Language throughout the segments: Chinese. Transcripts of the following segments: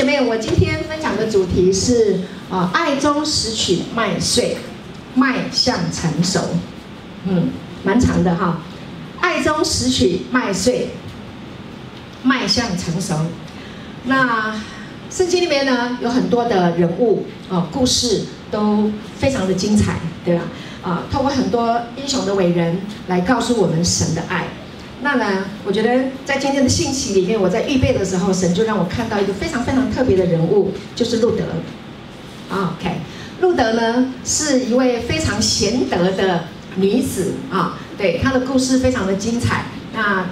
姐妹，我今天分享的主题是啊，爱中拾取麦穗，迈向成熟。嗯，蛮长的哈。爱中拾取麦穗，迈向成熟。那圣经里面呢，有很多的人物啊，故事都非常的精彩，对吧？啊，透过很多英雄的伟人来告诉我们神的爱。那呢，我觉得在今天的信息里面，我在预备的时候，神就让我看到一个非常非常特别的人物，就是路得。OK，路德呢是一位非常贤德的女子啊，对，她的故事非常的精彩。那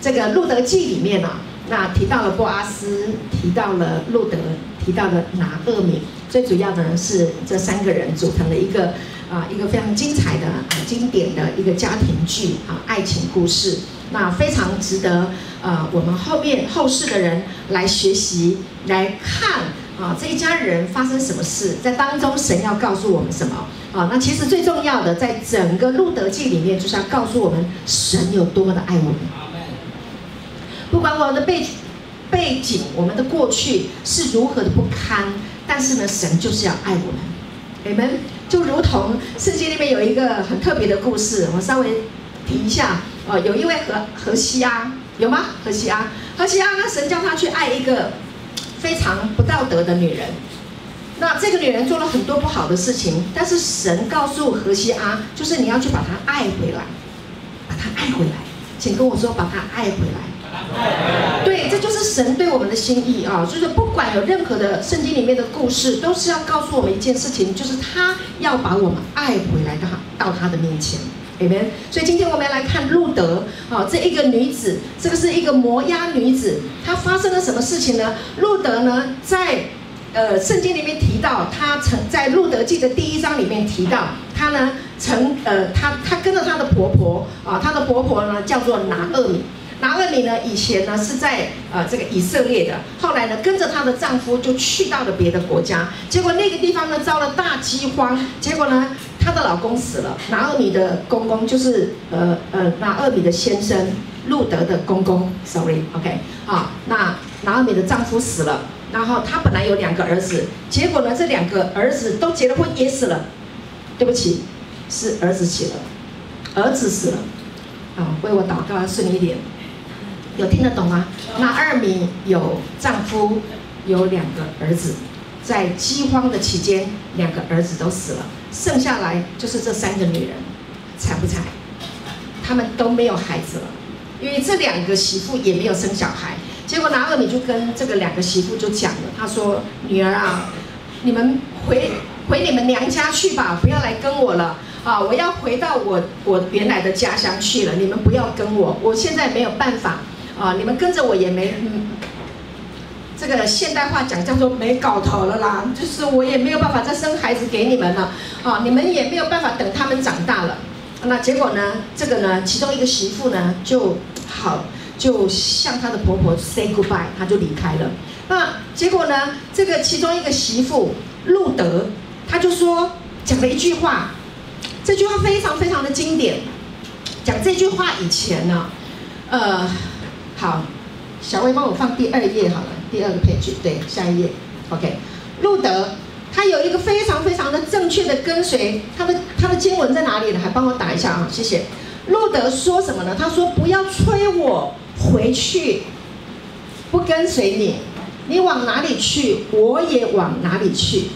这个路德记里面呢、啊，那提到了波阿斯，提到了路德，提到了拿厄米，最主要的呢是这三个人组成了一个啊一个非常精彩的、经典的一个家庭剧啊爱情故事。那非常值得，呃，我们后面后世的人来学习，来看啊，这一家人发生什么事，在当中神要告诉我们什么啊？那其实最重要的，在整个路德记里面，就是要告诉我们神有多么的爱我们。不管我们的背背景，我们的过去是如何的不堪，但是呢，神就是要爱我们。你们就如同圣经里面有一个很特别的故事，我稍微提一下。哦，有一位何何西阿，有吗？何西阿，何西阿，那神叫他去爱一个非常不道德的女人。那这个女人做了很多不好的事情，但是神告诉何西阿，就是你要去把她爱回来，把她爱回来。请跟我说，把她爱回来。对，这就是神对我们的心意啊！就是不管有任何的圣经里面的故事，都是要告诉我们一件事情，就是他要把我们爱回来到到他的面前。Amen。所以今天我们要来看路德，好，这一个女子，这个是一个摩押女子，她发生了什么事情呢？路德呢，在呃圣经里面提到，她曾在路德记的第一章里面提到，她呢曾呃她她跟着她的婆婆啊，她的婆婆呢叫做拿厄米。拿厄米呢以前呢是在呃这个以色列的，后来呢跟着她的丈夫就去到了别的国家，结果那个地方呢遭了大饥荒，结果呢。她的老公死了，拿二米的公公就是呃呃拿二米的先生路德的公公，sorry，OK，好，那拿二米的丈夫死了，然后她本来有两个儿子，结果呢这两个儿子都结了婚也死了，对不起，是儿子死了，儿子死了，啊，为我祷告顺利一点，有听得懂吗？拿二米有丈夫，有两个儿子。在饥荒的期间，两个儿子都死了，剩下来就是这三个女人，惨不惨？他们都没有孩子了，因为这两个媳妇也没有生小孩。结果拿俄米就跟这个两个媳妇就讲了，他说：“女儿啊，你们回 回你们娘家去吧，不要来跟我了啊！我要回到我我原来的家乡去了，你们不要跟我，我现在没有办法啊！你们跟着我也没嗯。”这个现代话讲叫做没搞头了啦，就是我也没有办法再生孩子给你们了，啊，你们也没有办法等他们长大了。那结果呢？这个呢，其中一个媳妇呢就好，就向她的婆婆 say goodbye，她就离开了。那结果呢？这个其中一个媳妇路德，她就说讲了一句话，这句话非常非常的经典。讲这句话以前呢，呃，好，小薇帮我放第二页好了。第二个 page，对，下一页，OK。路德他有一个非常非常的正确的跟随，他的他的经文在哪里呢？还帮我打一下啊，谢谢。路德说什么呢？他说：“不要催我回去，不跟随你，你往哪里去，我也往哪里去；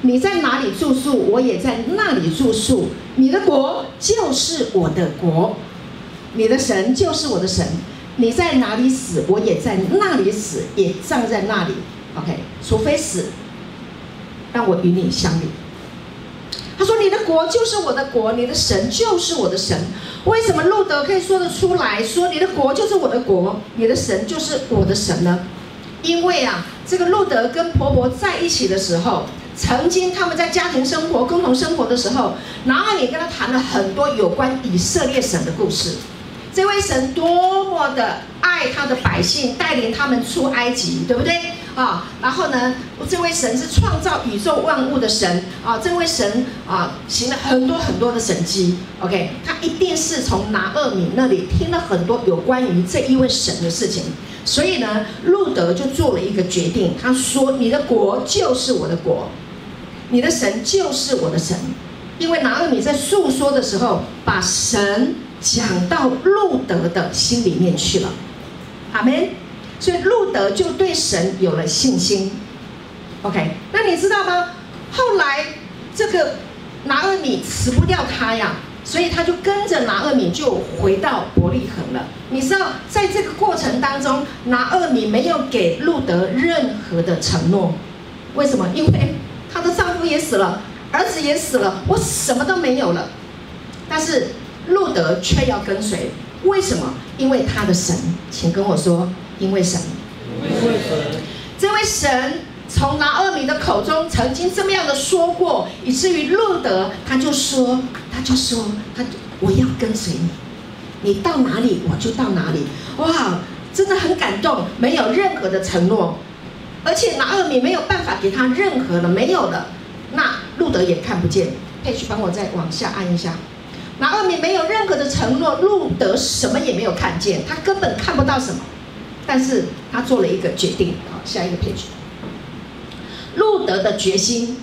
你在哪里住宿，我也在那里住宿。你的国就是我的国，你的神就是我的神。”你在哪里死，我也在那里死，也葬在那里。OK，除非死，让我与你相遇。他说：“你的国就是我的国，你的神就是我的神。”为什么路德可以说得出来说：“你的国就是我的国，你的神就是我的神呢？”因为啊，这个路德跟婆婆在一起的时候，曾经他们在家庭生活、共同生活的时候，拿俄米跟他谈了很多有关以色列神的故事。这位神多么的爱他的百姓，带领他们出埃及，对不对？啊。然后呢，这位神是创造宇宙万物的神啊，这位神啊行了很多很多的神迹。OK，他一定是从拿厄米那里听了很多有关于这一位神的事情。所以呢，路德就做了一个决定，他说：“你的国就是我的国，你的神就是我的神。”因为拿厄米在诉说的时候，把神讲到路德的心里面去了，阿门。所以路德就对神有了信心。OK，那你知道吗？后来这个拿俄米辞不掉他呀。所以他就跟着拿俄米就回到伯利恒了。你知道，在这个过程当中，拿俄米没有给路德任何的承诺。为什么？因为她的丈夫也死了，儿子也死了，我什么都没有了。但是路德却要跟随，为什么？因为他的神，请跟我说，因为神。因为神。这位神。从拿俄米的口中曾经这么样的说过，以至于路德他就说，他就说，他我要跟随你，你到哪里我就到哪里。哇，真的很感动，没有任何的承诺，而且拿俄米没有办法给他任何的，没有的。那路德也看不见，佩奇帮我再往下按一下。拿俄米没有任何的承诺，路德什么也没有看见，他根本看不到什么，但是他做了一个决定。好，下一个 page。路德的决心，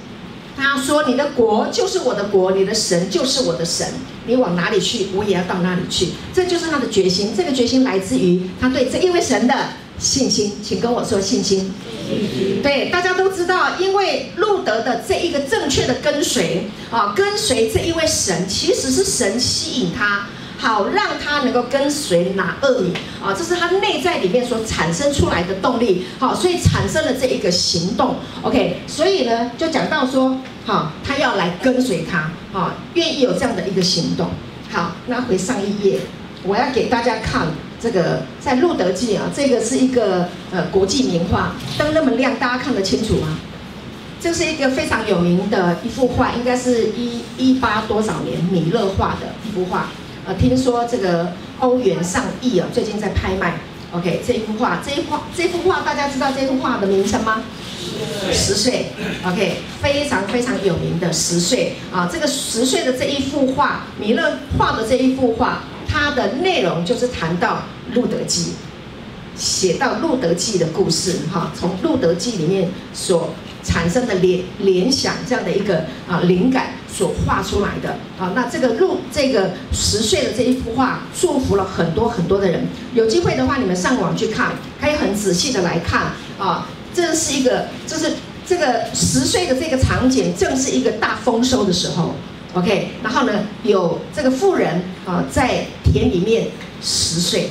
他说：“你的国就是我的国，你的神就是我的神，你往哪里去，我也要到哪里去。”这就是他的决心。这个决心来自于他对这一位神的信心。请跟我说信心。对，大家都知道，因为路德的这一个正确的跟随啊，跟随这一位神，其实是神吸引他。好，让他能够跟随拿俄米啊，这是他内在里面所产生出来的动力。好，所以产生了这一个行动。OK，所以呢，就讲到说，好，他要来跟随他，啊，愿意有这样的一个行动。好，那回上一页，我要给大家看这个在路德记啊，这个是一个呃国际名画，灯那么亮，大家看得清楚吗？这是一个非常有名的一幅画，应该是一一八多少年米勒画的一幅画。呃，听说这个欧元上亿啊，最近在拍卖。OK，这一幅画，这一画，这幅画，大家知道这幅画的名称吗？十岁。OK，非常非常有名的十岁啊。这个十岁的这一幅画，米勒画的这一幅画，它的内容就是谈到路德记，写到路德记的故事哈，从路德记里面所。产生的联联想这样的一个啊灵感所画出来的啊，那这个路这个十岁的这一幅画，祝福了很多很多的人。有机会的话，你们上网去看，可以很仔细的来看啊。这是一个，就是这个十岁的这个场景，正是一个大丰收的时候。OK，然后呢，有这个妇人啊在田里面十岁。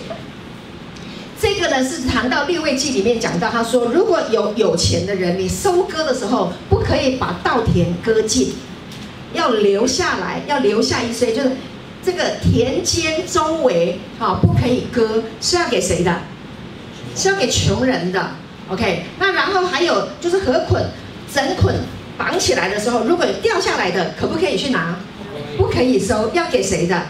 这个呢是谈到利未记里面讲到，他说如果有有钱的人，你收割的时候不可以把稻田割尽，要留下来，要留下一些，就是这个田间周围啊不可以割，是要给谁的？是要给穷人的。OK，那然后还有就是禾捆整捆绑起来的时候，如果掉下来的，可不可以去拿？不可以收，要给谁的？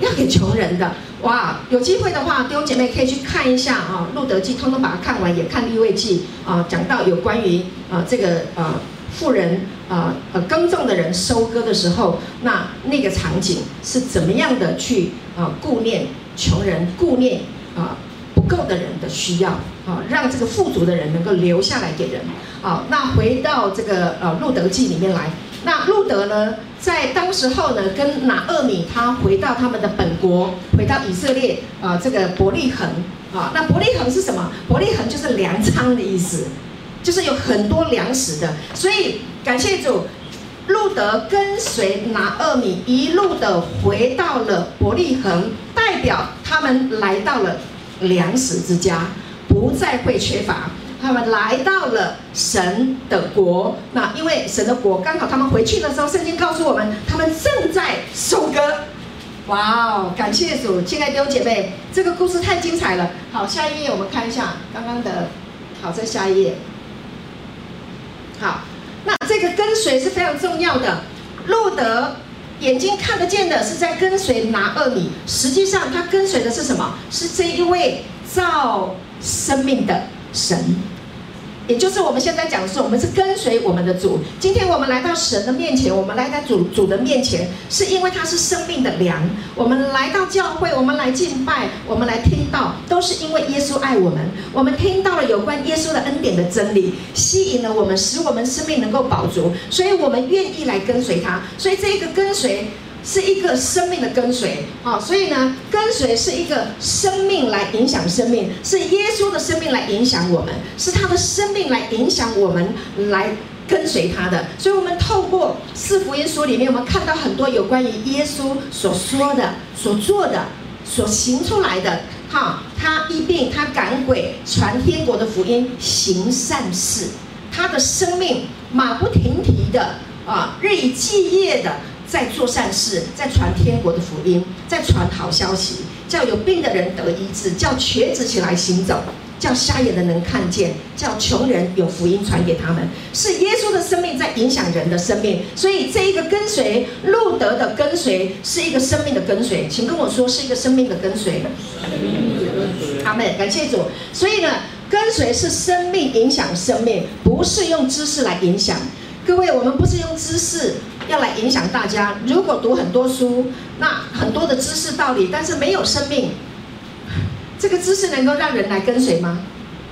要给穷人的。哇，有机会的话，弟兄姐妹可以去看一下啊，《路德记》通通把它看完，也看《利未记》啊，讲到有关于啊这个啊富人啊呃耕种的人收割的时候，那那个场景是怎么样的去啊顾念穷人，顾念啊够的人的需要啊，让这个富足的人能够留下来给人啊。那回到这个呃《路德记》里面来。那路德呢，在当时候呢，跟拿俄米他回到他们的本国，回到以色列啊、这个伯利恒啊，那伯利恒是什么？伯利恒就是粮仓的意思，就是有很多粮食的。所以感谢主，路德跟随拿俄米一路的回到了伯利恒，代表他们来到了粮食之家，不再会缺乏。他们来到了神的国，那因为神的国刚好他们回去的时候，圣经告诉我们，他们正在收割。哇哦，感谢主！亲爱的弟兄姐妹，这个故事太精彩了。好，下一页我们看一下刚刚的。好，在下一页。好，那这个跟随是非常重要的。路德眼睛看得见的是在跟随拿厄米，实际上他跟随的是什么？是这一位造生命的。神也就是我们现在讲的是，我们是跟随我们的主。今天我们来到神的面前，我们来到主主的面前，是因为他是生命的粮。我们来到教会，我们来敬拜，我们来听到，都是因为耶稣爱我们。我们听到了有关耶稣的恩典的真理，吸引了我们，使我们生命能够饱足，所以我们愿意来跟随他。所以这个跟随。是一个生命的跟随，啊，所以呢，跟随是一个生命来影响生命，是耶稣的生命来影响我们，是他的生命来影响我们来跟随他的。所以，我们透过四福音书里面，我们看到很多有关于耶稣所说的、所做的、所行出来的。哈，他医病，他赶鬼，传天国的福音，行善事，他的生命马不停蹄的啊，日以继夜的。在做善事，在传天国的福音，在传好消息，叫有病的人得医治，叫瘸子起来行走，叫瞎眼的能看见，叫穷人有福音传给他们。是耶稣的生命在影响人的生命，所以这一个跟随路德的跟随是一个生命的跟随，请跟我说是一个生命的跟随。阿门，感谢主。所以呢，跟随是生命影响生命，不是用知识来影响。各位，我们不是用知识。要来影响大家。如果读很多书，那很多的知识道理，但是没有生命，这个知识能够让人来跟随吗？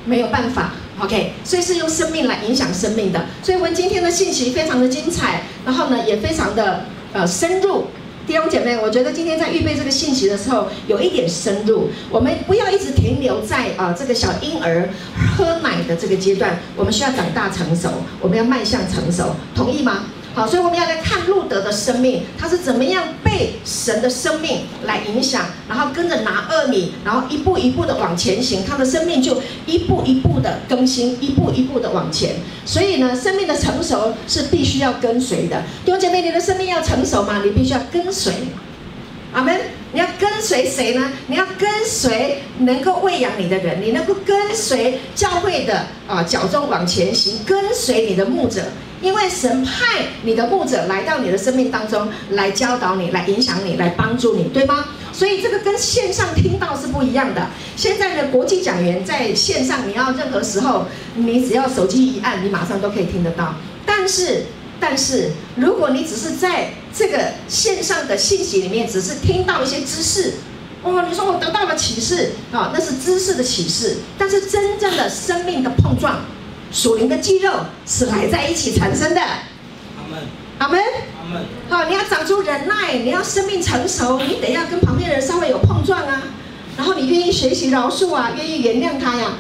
没有办法。OK，所以是用生命来影响生命的。所以我们今天的信息非常的精彩，然后呢也非常的呃深入。弟兄姐妹，我觉得今天在预备这个信息的时候，有一点深入。我们不要一直停留在啊、这个小婴儿喝奶的这个阶段，我们需要长大成熟，我们要迈向成熟，同意吗？好，所以我们要来看路德的生命，他是怎么样被神的生命来影响，然后跟着拿二米，然后一步一步的往前行，他的生命就一步一步的更新，一步一步的往前。所以呢，生命的成熟是必须要跟随的。弟兄姐妹，你的生命要成熟吗？你必须要跟随。阿门。你要跟随谁呢？你要跟随能够喂养你的人，你能够跟随教会的啊脚中往前行，跟随你的牧者。因为神派你的牧者来到你的生命当中，来教导你，来影响你，来帮助你，对吗？所以这个跟线上听到是不一样的。现在的国际讲员在线上，你要任何时候，你只要手机一按，你马上都可以听得到。但是，但是如果你只是在这个线上的信息里面，只是听到一些知识，哦，你说我得到了启示啊，那是知识的启示。但是真正的生命的碰撞。属灵的肌肉是来在一起产生的。阿门，阿门，阿门。好，你要长出忍耐，你要生命成熟，你得要跟旁边的人稍微有碰撞啊。然后你愿意学习饶恕啊，愿意原谅他呀，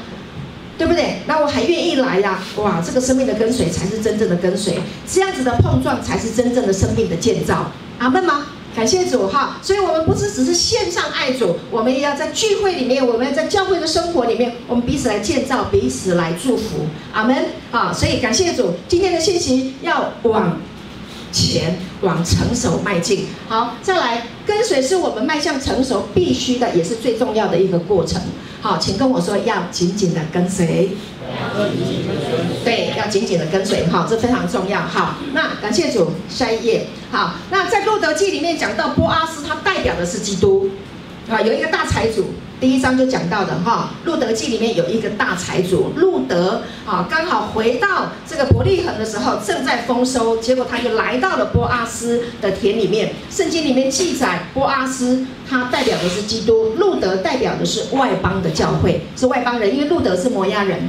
对不对？那我还愿意来呀。哇，这个生命的跟随才是真正的跟随，这样子的碰撞才是真正的生命的建造。阿门吗？感谢主哈，所以我们不是只是线上爱主，我们也要在聚会里面，我们要在教会的生活里面，我们彼此来建造，彼此来祝福，阿门啊！所以感谢主，今天的信息要往前往成熟迈进。好，再来跟随是我们迈向成熟必须的，也是最重要的一个过程。好，请跟我说，要紧紧的跟随。对，要紧紧的跟随，好，这非常重要。好，那感谢主，下一页。好，那在路德记里面讲到波阿斯，他代表的是基督，啊，有一个大财主，第一章就讲到的哈。路德记里面有一个大财主，路德啊，刚好回到这个伯利恒的时候，正在丰收，结果他就来到了波阿斯的田里面。圣经里面记载，波阿斯他代表的是基督，路德代表的是外邦的教会，是外邦人，因为路德是摩押人。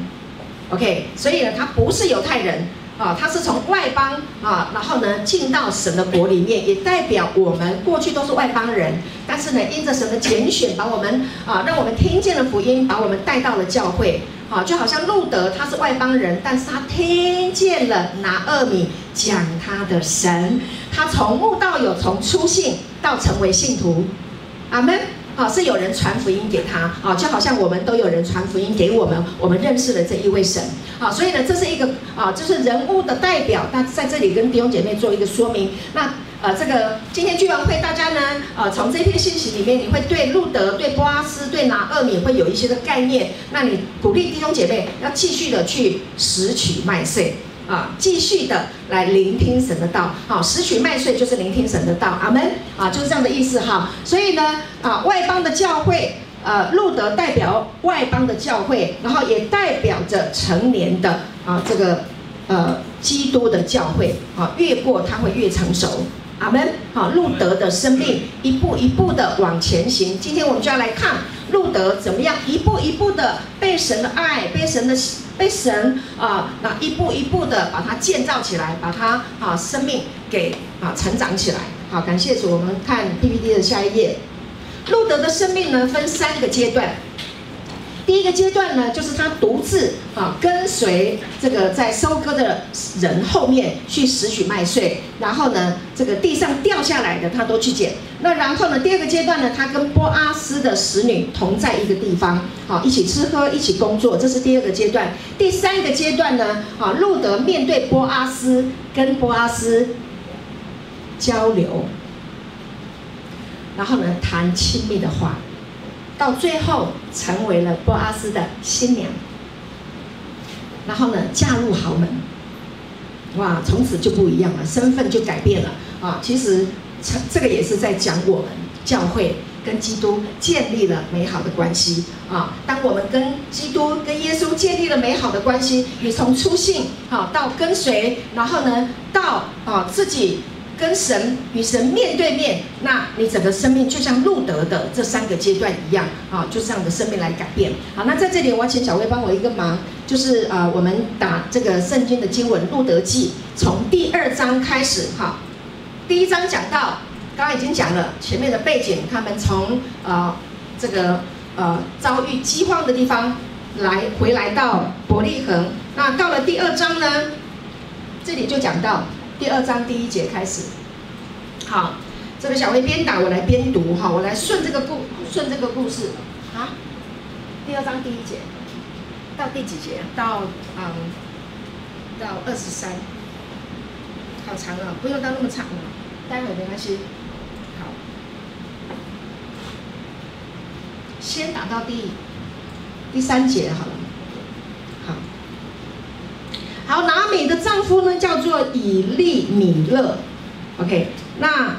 OK，所以呢，他不是犹太人啊，他是从外邦啊，然后呢进到神的国里面，也代表我们过去都是外邦人，但是呢，因着神的拣选，把我们啊，让我们听见了福音，把我们带到了教会，啊，就好像路德他是外邦人，但是他听见了拿俄米讲他的神，他从无到有，从出信到成为信徒，阿门。啊，是有人传福音给他啊，就好像我们都有人传福音给我们，我们认识了这一位神啊，所以呢，这是一个啊，就是人物的代表。那在这里跟弟兄姐妹做一个说明。那呃，这个今天聚完会，大家呢，呃，从这篇信息里面，你会对路德、对波阿斯、对拿厄米会有一些的概念。那你鼓励弟兄姐妹要继续的去拾取麦穗。啊，继续的来聆听神的道，好，拾取麦穗就是聆听神的道，阿门，啊，就是这样的意思哈。所以呢，啊，外邦的教会，呃，路德代表外邦的教会，然后也代表着成年的啊这个呃基督的教会啊，越过他会越成熟。阿门。好，路德的生命一步一步的往前行。今天我们就要来看路德怎么样一步一步的被神的爱，被神的被神啊，那一步一步的把它建造起来，把它啊生命给啊成长起来。好，感谢主。我们看 PPT 的下一页。路德的生命呢，分三个阶段。第一个阶段呢，就是他独自啊跟随这个在收割的人后面去拾取麦穗，然后呢，这个地上掉下来的他都去捡。那然后呢，第二个阶段呢，他跟波阿斯的使女同在一个地方，好，一起吃喝，一起工作，这是第二个阶段。第三个阶段呢，啊，路德面对波阿斯，跟波阿斯交流，然后呢，谈亲密的话。到最后成为了波阿斯的新娘，然后呢，嫁入豪门，哇，从此就不一样了，身份就改变了啊！其实这这个也是在讲我们教会跟基督建立了美好的关系啊。当我们跟基督、跟耶稣建立了美好的关系，你从初信啊到跟随，然后呢到啊自己。跟神与神面对面，那你整个生命就像路德的这三个阶段一样啊，就这样的生命来改变。好，那在这里我要请小薇帮我一个忙，就是呃，我们打这个圣经的经文《路德记》，从第二章开始哈。第一章讲到，刚刚已经讲了前面的背景，他们从啊这个呃遭遇饥荒的地方来回来到伯利恒。那到了第二章呢，这里就讲到。第二章第一节开始，好，这个小薇边打我来边读哈，我来顺这个故顺这个故事啊。第二章第一节到第几节？到嗯，到二十三，好长啊，不用到那么长了，待会没关系。好，先打到第第三节好了。好，拿俄米的丈夫呢，叫做以利米勒，OK，那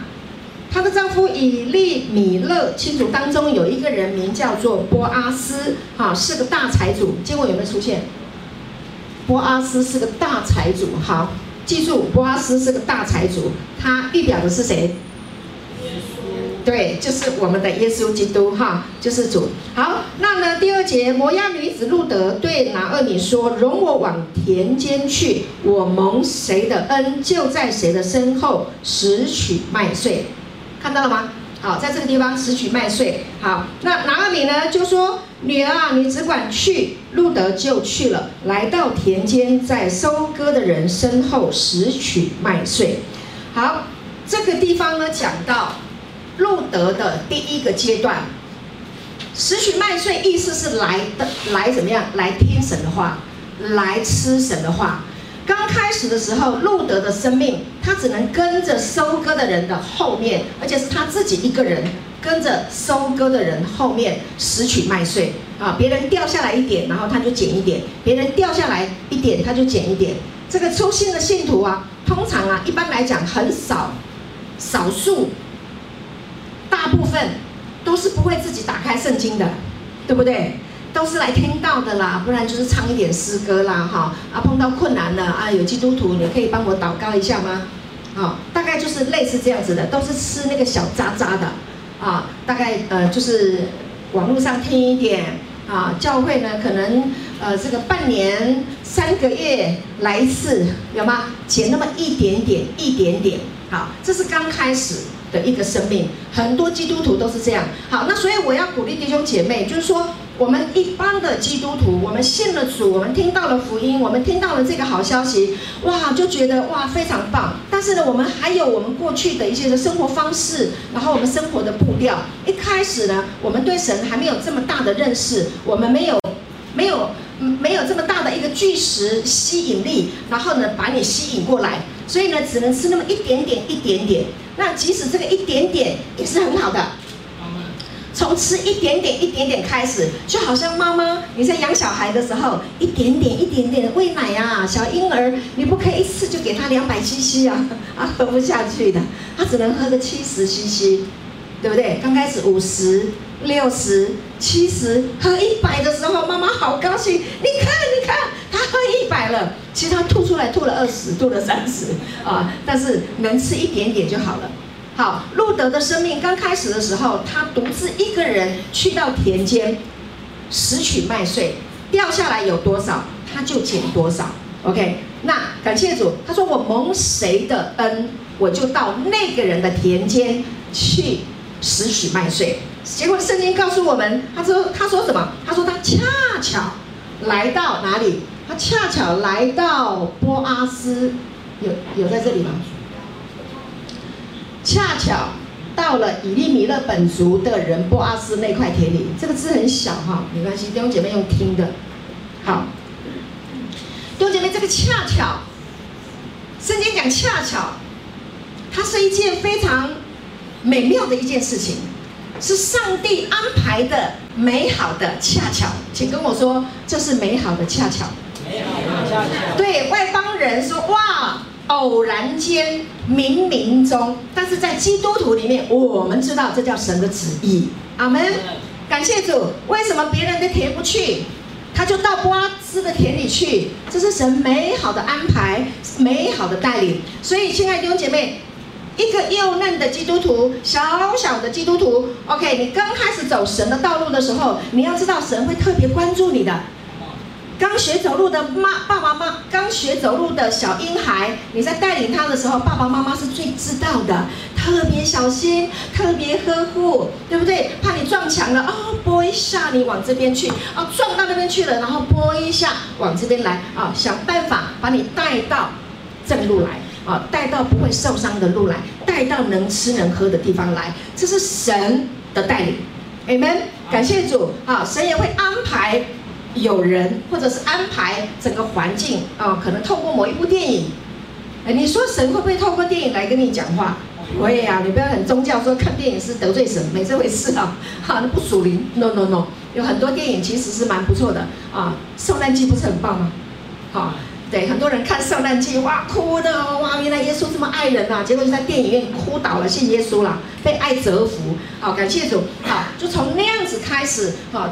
她的丈夫以利米勒亲族当中有一个人名叫做波阿斯，哈，是个大财主。结果有没有出现？波阿斯是个大财主，好，记住，波阿斯是个大财主，他预表的是谁？对，就是我们的耶稣基督哈，就是主。好，那第二节，摩押女子路德对拿二米说：“容我往田间去，我蒙谁的恩，就在谁的身后拾取麦穗。”看到了吗？好，在这个地方拾取麦穗。好，那拿二米呢就说：“女儿啊，你只管去。”路德就去了，来到田间，在收割的人身后拾取麦穗。好，这个地方呢讲到。路德的第一个阶段，拾取麦穗，意思是来的来怎么样？来听神的话，来吃神的话。刚开始的时候，路德的生命，他只能跟着收割的人的后面，而且是他自己一个人跟着收割的人后面拾取麦穗啊。别人掉下来一点，然后他就捡一点；别人掉下来一点，他就捡一点。这个初心的信徒啊，通常啊，一般来讲很少，少数。大部分都是不会自己打开圣经的，对不对？都是来听到的啦，不然就是唱一点诗歌啦，哈啊，碰到困难了啊，有基督徒，你可以帮我祷告一下吗？啊，大概就是类似这样子的，都是吃那个小渣渣的啊，大概呃就是网络上听一点啊，教会呢可能呃这个半年三个月来一次，有吗？捡那么一点点一点点，好，这是刚开始。的一个生命，很多基督徒都是这样。好，那所以我要鼓励弟兄姐妹，就是说，我们一般的基督徒，我们信了主，我们听到了福音，我们听到了这个好消息，哇，就觉得哇非常棒。但是呢，我们还有我们过去的一些的生活方式，然后我们生活的步调。一开始呢，我们对神还没有这么大的认识，我们没有没有没有这么大的一个巨石吸引力，然后呢，把你吸引过来。所以呢，只能吃那么一点点，一点点。那即使这个一点点也是很好的。从吃一点点、一点点开始，就好像妈妈你在养小孩的时候，一点点、一点点喂奶啊，小婴儿你不可以一次就给他两百 CC 啊，啊喝不下去的，他只能喝个七十 CC，对不对？刚开始五十、六十、七十，喝一百的时候，妈妈好高兴。你看，你看，他喝一百了，其实他吐出来吐了二十，吐了三十啊，但是能吃一点点就好了。好，路德的生命刚开始的时候，他独自一个人去到田间拾取麦穗，掉下来有多少，他就捡多少。OK，那感谢主，他说我蒙谁的恩，我就到那个人的田间去拾取麦穗。结果圣经告诉我们，他说他说什么？他说他恰巧来到哪里？他恰巧来到波阿斯，有有在这里吗？恰巧到了以利米勒本族的人波阿斯那块田里，这个字很小哈，没关系，弟兄姐妹用听的。好，弟兄姐妹，这个恰巧，圣经讲恰巧，它是一件非常美妙的一件事情。是上帝安排的美好的恰巧，请跟我说，这是美好的恰巧。对外邦人说哇，偶然间冥冥中，但是在基督徒里面，我们知道这叫神的旨意。阿门。感谢主。为什么别人的田不去，他就到瓜子的田里去？这是神美好的安排，美好的带领。所以，亲爱的弟兄姐妹。一个幼嫩的基督徒，小小的基督徒，OK，你刚开始走神的道路的时候，你要知道神会特别关注你的。刚学走路的妈爸爸妈妈，刚学走路的小婴孩，你在带领他的时候，爸爸妈妈是最知道的，特别小心，特别呵护，对不对？怕你撞墙了，哦，拨一下，你往这边去，哦，撞到那边去了，然后拨一下，往这边来，啊，想办法把你带到正路来。啊，带到不会受伤的路来，带到能吃能喝的地方来，这是神的带领，Amen。感谢主啊，神也会安排有人，或者是安排整个环境啊，可能透过某一部电影。哎，你说神会不会透过电影来跟你讲话？会啊，你不要很宗教说看电影是得罪神，没这回事啊，哈，那不属灵。No No No，有很多电影其实是蛮不错的啊，圣诞季不是很棒吗？好。对，很多人看《圣诞记》，哇，哭的哇，原来耶稣这么爱人呐、啊，结果就在电影院哭倒了，信耶稣了，被爱折服。好，感谢主。好，就从那样子开始，好，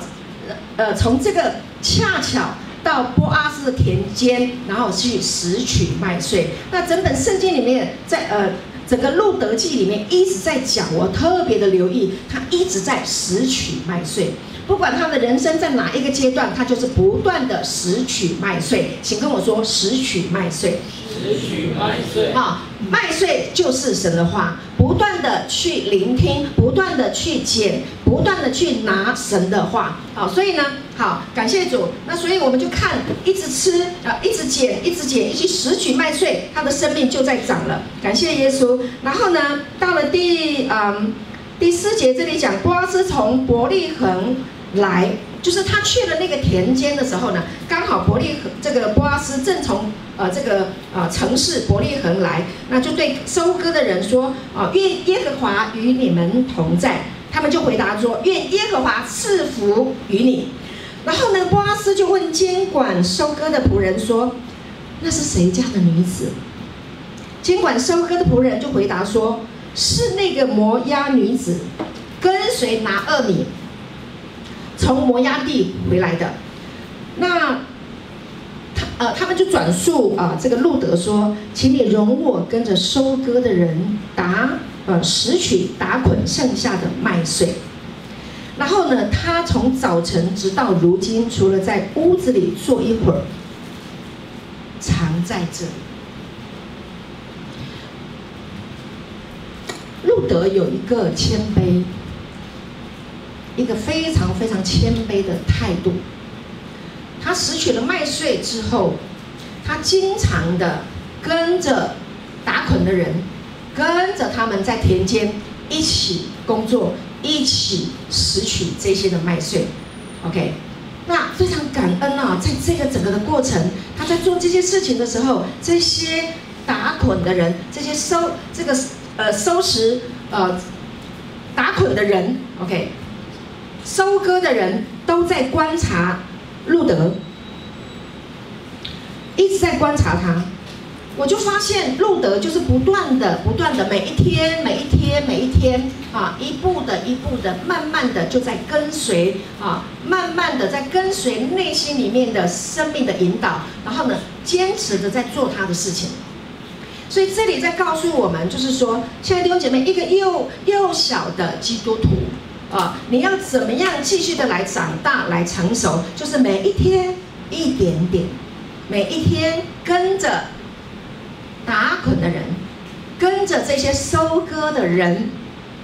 呃，从这个恰巧到波阿斯的田间，然后去拾取麦穗。那整本圣经里面，在呃整个路德记里面一直在讲，我特别的留意，他一直在拾取麦穗。不管他的人生在哪一个阶段，他就是不断的拾取麦穗。请跟我说，拾取麦穗。拾取麦穗。啊，麦穗就是神的话，不断的去聆听，不断的去捡，不断的去拿神的话。好，所以呢，好，感谢主。那所以我们就看，一直吃啊，一直捡，一直捡，一直拾取麦穗，他的生命就在长了。感谢耶稣。然后呢，到了第嗯第四节这里讲，波阿斯从伯利恒。来，就是他去了那个田间的时候呢，刚好伯利恒这个波阿斯正从呃这个呃城市伯利恒来，那就对收割的人说啊，愿耶和华与你们同在。他们就回答说，愿耶和华赐福于你。然后呢，波阿斯就问监管收割的仆人说，那是谁家的女子？监管收割的仆人就回答说，是那个摩押女子，跟随拿俄米。从摩押地回来的，那他呃，他们就转述啊，这个路德说，请你容我跟着收割的人打呃拾取打捆剩下的麦穗。然后呢，他从早晨直到如今，除了在屋子里坐一会儿，常在这里。路德有一个谦卑。一个非常非常谦卑的态度。他拾取了麦穗之后，他经常的跟着打捆的人，跟着他们在田间一起工作，一起拾取这些的麦穗。OK，那非常感恩啊，在这个整个的过程，他在做这些事情的时候，这些打捆的人，这些收这个呃收拾呃打捆的人，OK。收割的人都在观察路德，一直在观察他，我就发现路德就是不断的、不断的，每一天、每一天、每一天啊，一步的、一步的，慢慢的就在跟随啊，慢慢的在跟随内心里面的生命的引导，然后呢，坚持的在做他的事情。所以这里在告诉我们，就是说，亲爱的弟兄姐妹，一个幼幼小的基督徒啊，你要怎么样继续的来长大、来成熟？就是每一天一点点，每一天跟着。打捆的人，跟着这些收割的人，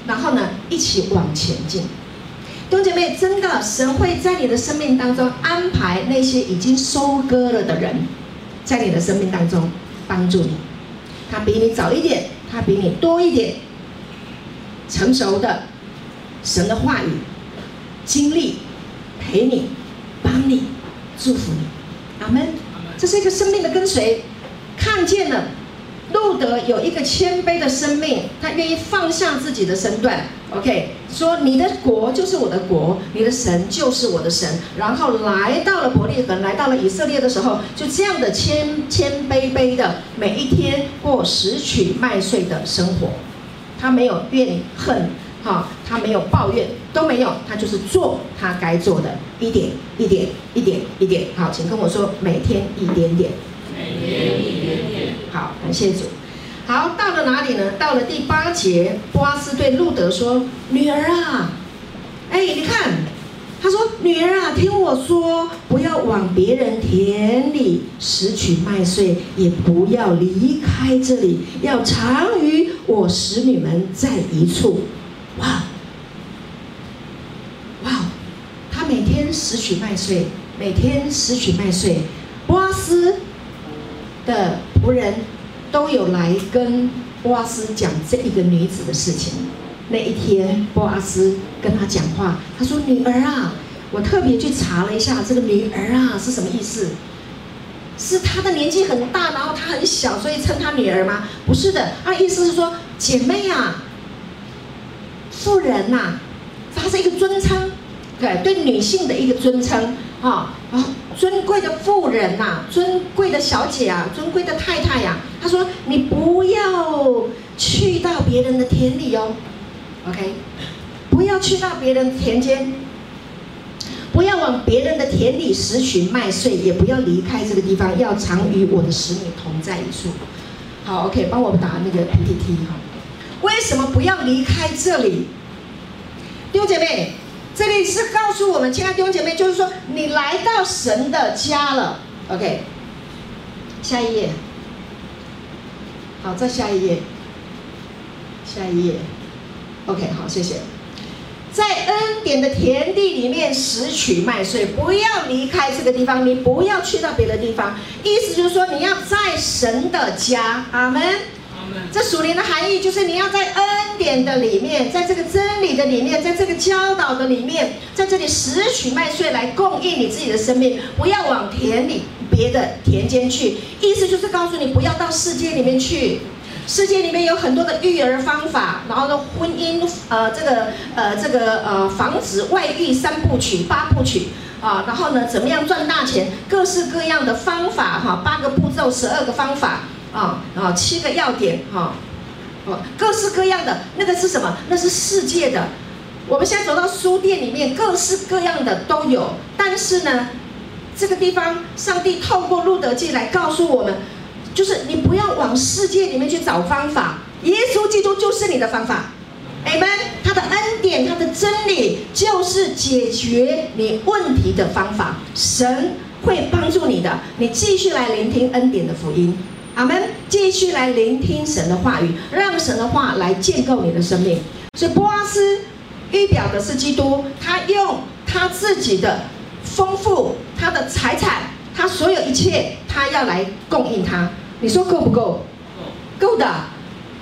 然后呢，一起往前进。弟兄姐妹，真的，神会在你的生命当中安排那些已经收割了的人，在你的生命当中帮助你。他比你早一点，他比你多一点，成熟的神的话语、经历，陪你、帮你、祝福你。阿门。这是一个生命的跟随，看见了。路德有一个谦卑的生命，他愿意放下自己的身段，OK，说你的国就是我的国，你的神就是我的神。然后来到了伯利恒，来到了以色列的时候，就这样的谦谦卑卑的每一天过拾取麦穗的生活。他没有怨恨，哈，他没有抱怨，都没有，他就是做他该做的，一点一点一点一点。好，请跟我说，每天一点点。每天一点点。好，感谢主。好，到了哪里呢？到了第八节，波阿斯对路德说：“女儿啊，哎，你看，他说，女儿啊，听我说，不要往别人田里拾取麦穗，也不要离开这里，要常与我使女们在一处。”哇，哇，他每天拾取麦穗，每天拾取麦穗。波阿斯的仆人都有来跟波阿斯讲这一个女子的事情。那一天，波阿斯跟他讲话，他说：“女儿啊，我特别去查了一下，这个女儿啊是什么意思？是她的年纪很大，然后她很小，所以称她女儿吗？不是的，他的意思是说姐妹啊，妇人呐、啊，她是一个尊称，对对，女性的一个尊称啊啊。”尊贵的妇人呐、尊贵的小姐啊，尊贵的太太呀、啊，他说：“你不要去到别人的田里哦，OK，不要去到别人田间，不要往别人的田里拾取麦穗，也不要离开这个地方，要常与我的使女同在一处。”好，OK，帮我打那个 PPT 哈。为什么不要离开这里？弟兄姐妹。这里是告诉我们，亲爱的弟兄姐妹，就是说你来到神的家了。OK，下一页。好，再下一页。下一页。OK，好，谢谢。在恩典的田地里面拾取麦穗，不要离开这个地方，你不要去到别的地方。意思就是说，你要在神的家。阿门。这属灵的含义就是你要在恩典的里面，在这个真理的里面，在这个教导的里面，在这里拾取麦穗来供应你自己的生命，不要往田里别的田间去。意思就是告诉你，不要到世界里面去。世界里面有很多的育儿方法，然后呢，婚姻呃这个呃这个呃防止外遇三部曲八部曲啊，然后呢怎么样赚大钱，各式各样的方法哈，八个步骤，十二个方法。啊啊，七个要点哈，哦，各式各样的那个是什么？那是世界的。我们现在走到书店里面，各式各样的都有。但是呢，这个地方，上帝透过路德记来告诉我们，就是你不要往世界里面去找方法，耶稣基督就是你的方法。你们。他的恩典，他的真理，就是解决你问题的方法。神会帮助你的，你继续来聆听恩典的福音。阿门！继续来聆听神的话语，让神的话来建构你的生命。所以波阿斯预表的是基督，他用他自己的丰富、他的财产、他所有一切，他要来供应他。你说够不够？够的。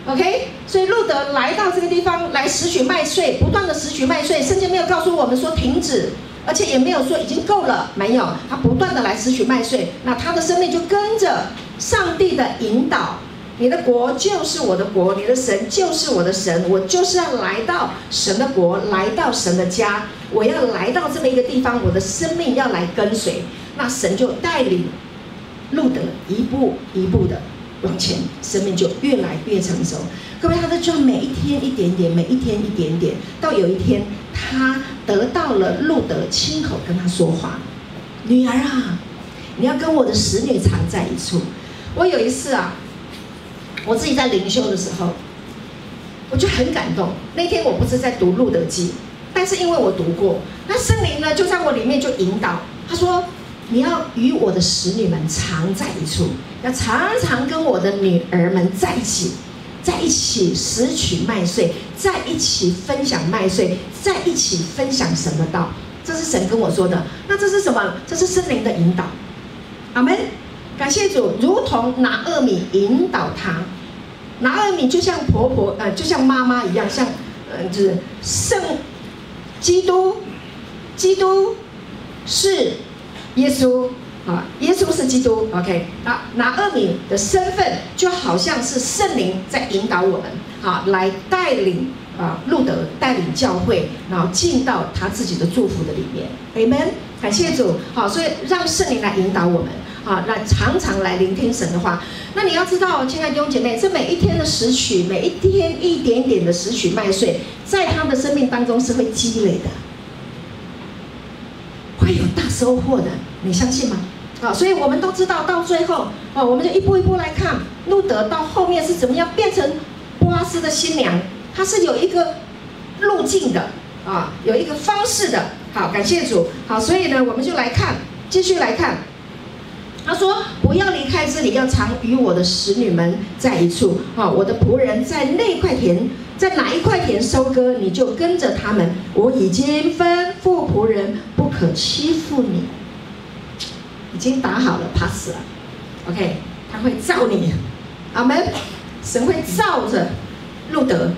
OK。所以路德来到这个地方来拾取麦穗，不断的拾取麦穗，圣经没有告诉我们说停止，而且也没有说已经够了，没有，他不断的来拾取麦穗，那他的生命就跟着。上帝的引导，你的国就是我的国，你的神就是我的神，我就是要来到神的国，来到神的家，我要来到这么一个地方，我的生命要来跟随，那神就带领路德一步一步的往前，生命就越来越成熟。各位，他的就每一天一点点，每一天一点点，到有一天，他得到了路德亲口跟他说话：“女儿啊，你要跟我的使女常在一处。”我有一次啊，我自己在灵修的时候，我就很感动。那天我不是在读路得记，但是因为我读过，那圣灵呢就在我里面就引导，他说。你要与我的使女们常在一处，要常常跟我的女儿们在一起，在一起拾取麦穗，在一起分享麦穗，在一起分享什么道。这是神跟我说的。那这是什么？这是圣灵的引导。阿门。感谢主，如同拿俄米引导他，拿俄米就像婆婆，呃，就像妈妈一样，像，呃，就是圣基督，基督是。耶稣啊，耶稣是基督，OK。啊，拿俄米的身份就好像是圣灵在引导我们，啊，来带领啊路德带领教会，然后进到他自己的祝福的里面，Amen，感谢主，好，所以让圣灵来引导我们，啊，来常常来聆听神的话。那你要知道，亲爱的弟兄姐妹，这每一天的拾取，每一天一点点的拾取麦穗，在他的生命当中是会积累的，会有大收获的。你相信吗？啊，所以我们都知道，到最后，啊，我们就一步一步来看路得到后面是怎么样变成波阿斯的新娘，她是有一个路径的，啊，有一个方式的。好，感谢主。好，所以呢，我们就来看，继续来看。他说：“不要离开这里，要常与我的使女们在一处。啊，我的仆人在那块田，在哪一块田收割，你就跟着他们。我已经吩咐仆人不可欺负你。”已经打好了，pass 了，OK，他会造你，阿门。神会造着路德，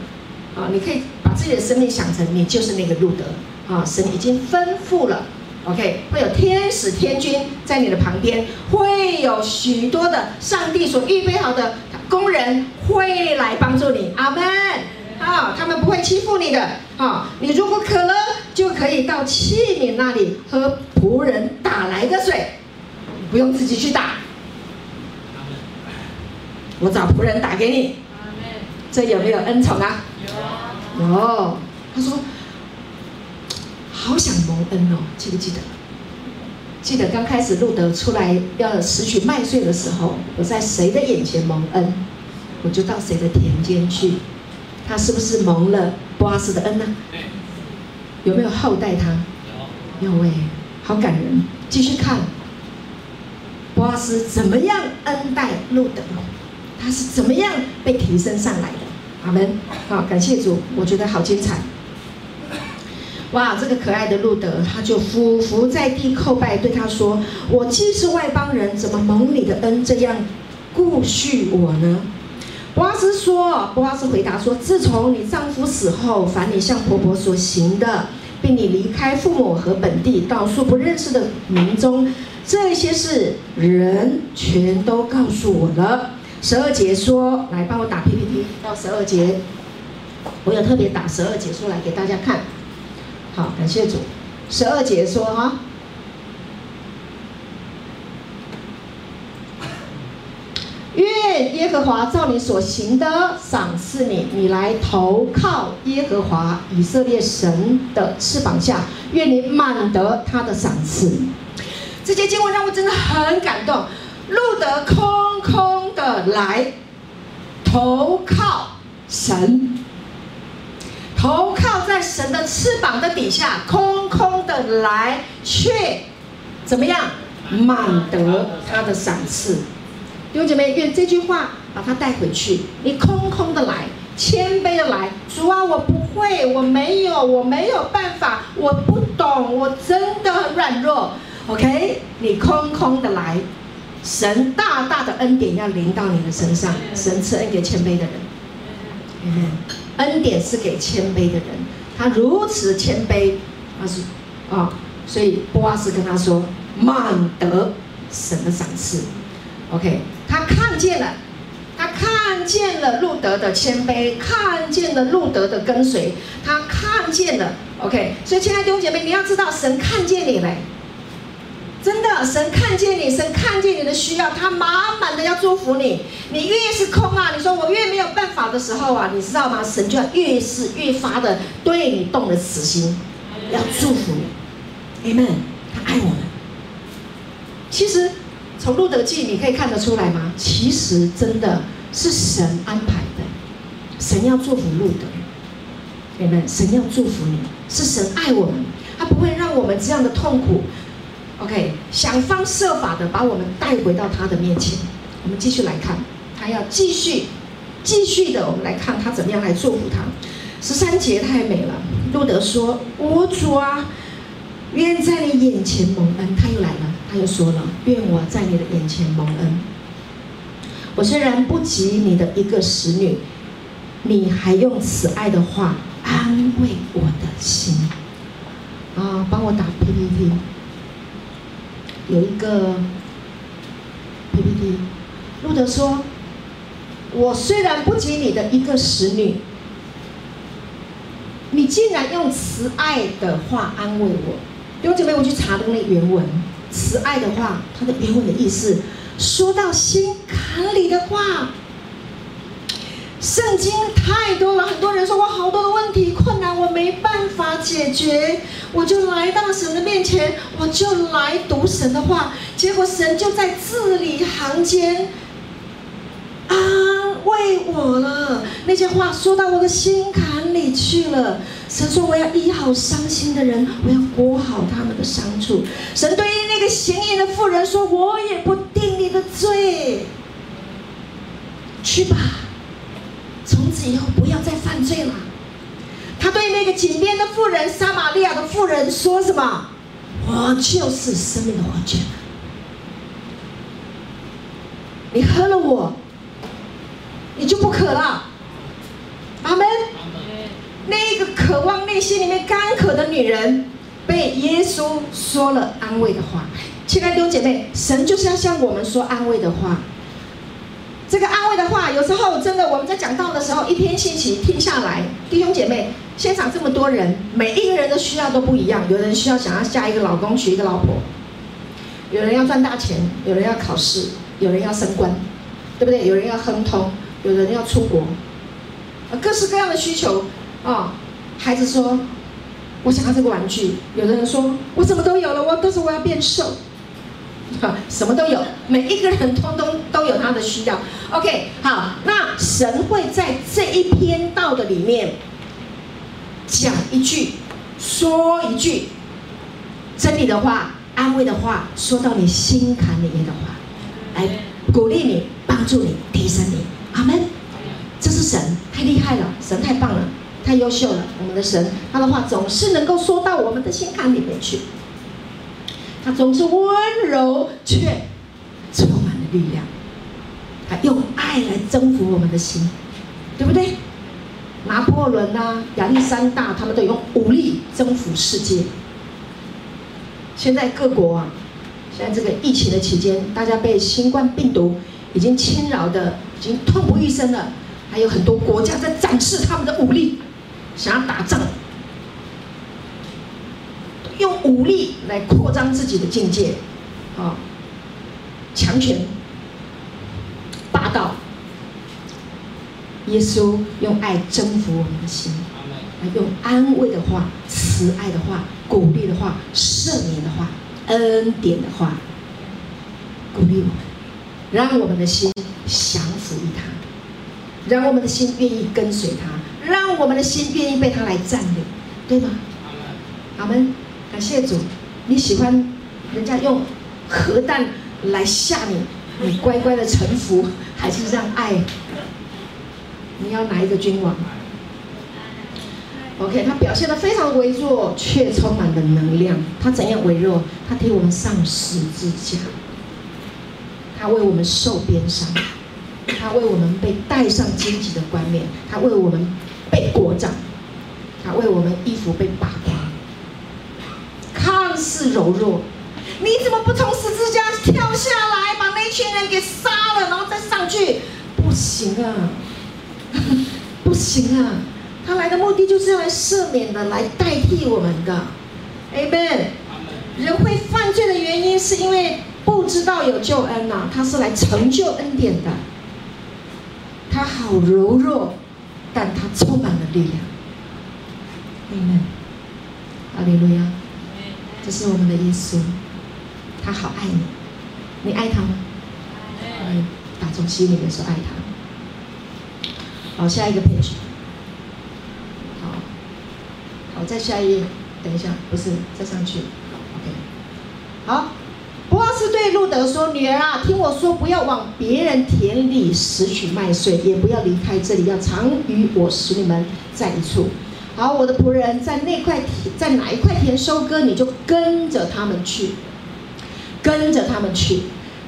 啊，你可以把自己的生命想成你就是那个路德，啊，神已经吩咐了，OK，会有天使天军在你的旁边，会有许多的上帝所预备好的工人会来帮助你，阿门。啊，他们不会欺负你的，啊，你如果渴了，就可以到器皿那里喝仆人打来的水。不用自己去打，我找仆人打给你。这有没有恩宠啊？有。有。他说：“好想蒙恩哦，记不记得？记得刚开始路德出来要拾取麦穗的时候，我在谁的眼前蒙恩，我就到谁的田间去。他是不是蒙了波阿斯的恩呢？有没有厚待他？有。有哎，好感人。继续看。”波阿斯怎么样恩待路德？他是怎么样被提升上来的？阿门。好，感谢主，我觉得好精彩。哇，这个可爱的路德，他就俯伏在地叩拜，对他说：“我既是外邦人，怎么蒙你的恩这样顾恤我呢？”波阿斯说：“波阿斯回答说，自从你丈夫死后，凡你向婆婆所行的，并你离开父母和本地，到素不认识的民中。”这些事人全都告诉我了。十二节说，来帮我打 PPT 到十二节，我有特别打十二节出来给大家看。好，感谢主。十二节说哈，愿耶和华照你所行的赏赐你，你来投靠耶和华以色列神的翅膀下，愿你满得他的赏赐。这些经文让我真的很感动。路得空空的来投靠神，投靠在神的翅膀的底下，空空的来却怎么样？满得他的赏赐。弟兄姐妹，愿这句话把它带回去。你空空的来，谦卑的来，主啊，我不会，我没有，我没有办法，我不懂，我真的很软弱。OK，你空空的来，神大大的恩典要临到你的身上。神赐恩给谦卑的人，嗯，恩典是给谦卑的人。他如此谦卑，他是啊、所以波阿斯跟他说，满得神的赏赐。OK，他看见了，他看见了路德的谦卑，看见了路德的跟随，他看见了。OK，所以亲爱的弟兄姐妹，你要知道，神看见你嘞。真的，神看见你，神看见你的需要，他满满的要祝福你。你越是空啊，你说我越没有办法的时候啊，你知道吗？神就要越是越发的对你动了慈心，要祝福你。Amen。他爱我们。其实从路得记你可以看得出来吗？其实真的是神安排的，神要祝福路得。Amen。神要祝福你，是神爱我们。他不会让我们这样的痛苦，OK，想方设法的把我们带回到他的面前。我们继续来看，他要继续、继续的，我们来看他怎么样来祝福他。十三节太美了，路得说：“我主啊，愿在你眼前蒙恩。”他又来了，他又说了：“愿我在你的眼前蒙恩。我虽然不及你的一个使女，你还用慈爱的话安慰我的心。”啊，帮我打 PPT，有一个 PPT，路德说：“我虽然不及你的一个使女，你竟然用慈爱的话安慰我。”弟兄姐妹，我去查的那原文，慈爱的话，它的原文的意思，说到心坎里的话。圣经太多了，很多人说我好多的问题困难，我没办法解决，我就来到神的面前，我就来读神的话，结果神就在字里行间安慰我了。那些话说到我的心坎里去了。神说我要医好伤心的人，我要裹好他们的伤处。神对于那个行淫的妇人说，我也不定你的罪，去吧。从此以后不要再犯罪了。他对那个井边的妇人、撒玛利亚的妇人说什么？我就是生命的活泉。你喝了我，你就不渴了。阿门。那个渴望内心里面干渴的女人，被耶稣说了安慰的话。亲爱的弟兄姐妹，神就是要向我们说安慰的话。这个安慰的话，有时候真的我们在讲道的时候，一篇信息听下来，弟兄姐妹，现场这么多人，每一个人的需要都不一样。有人需要想要嫁一个老公，娶一个老婆；有人要赚大钱；有人要考试；有人要升官，对不对？有人要亨通；有人要出国，各式各样的需求啊、哦。孩子说：“我想要这个玩具。”有的人说：“我什么都有了，我但是我要变瘦。”什么都有，每一个人通通都有他的需要。OK，好，那神会在这一篇道的里面讲一句，说一句真理的话、安慰的话，说到你心坎里面的话，来鼓励你、帮助你、提升你。阿门。这是神太厉害了，神太棒了，太优秀了。我们的神，他的话总是能够说到我们的心坎里面去。他总是温柔，却充满了力量。他用爱来征服我们的心，对不对？拿破仑啊，亚历山大，他们都用武力征服世界。现在各国啊，现在这个疫情的期间，大家被新冠病毒已经侵扰的，已经痛不欲生了。还有很多国家在展示他们的武力，想要打仗。用武力来扩张自己的境界，啊，强权、霸道。耶稣用爱征服我们的心，来用安慰的话、慈爱的话、鼓励的话、赦免的话、恩典的话，鼓励我们，让我们的心降服于他，让我们的心愿意跟随他，让我们的心愿意被他来占领，对吗？阿门。感谢主，你喜欢人家用核弹来吓你，你乖乖的臣服，还是让爱？你要哪一个君王？OK，他表现得非常微弱，却充满了能量。他怎样微弱？他替我们上十字架，他为我们受鞭伤，他为我们被戴上荆棘的冠冕，他为我们被裹掌，他为我们衣服被扒光。是柔弱，你怎么不从十字架跳下来，把那群人给杀了，然后再上去？不行啊，不行啊！他来的目的就是要来赦免的，来代替我们的。Amen。人会犯罪的原因是因为不知道有救恩呐、他是来成就恩典的。他好柔弱，但他充满了力量。阿门。哈利路亚。这是我们的耶稣，他好爱你，你爱他吗？爱。打从心里面说爱他。好，下一个 page。好，好，再下一页。等一下，不是，再上去。OK。好，波阿斯对路德说：“女儿啊，听我说，不要往别人田里拾取麦穗，也不要离开这里，要常与我使你们在一处。好，我的仆人在那块田，在哪一块田收割，你就跟着他们去，跟着他们去。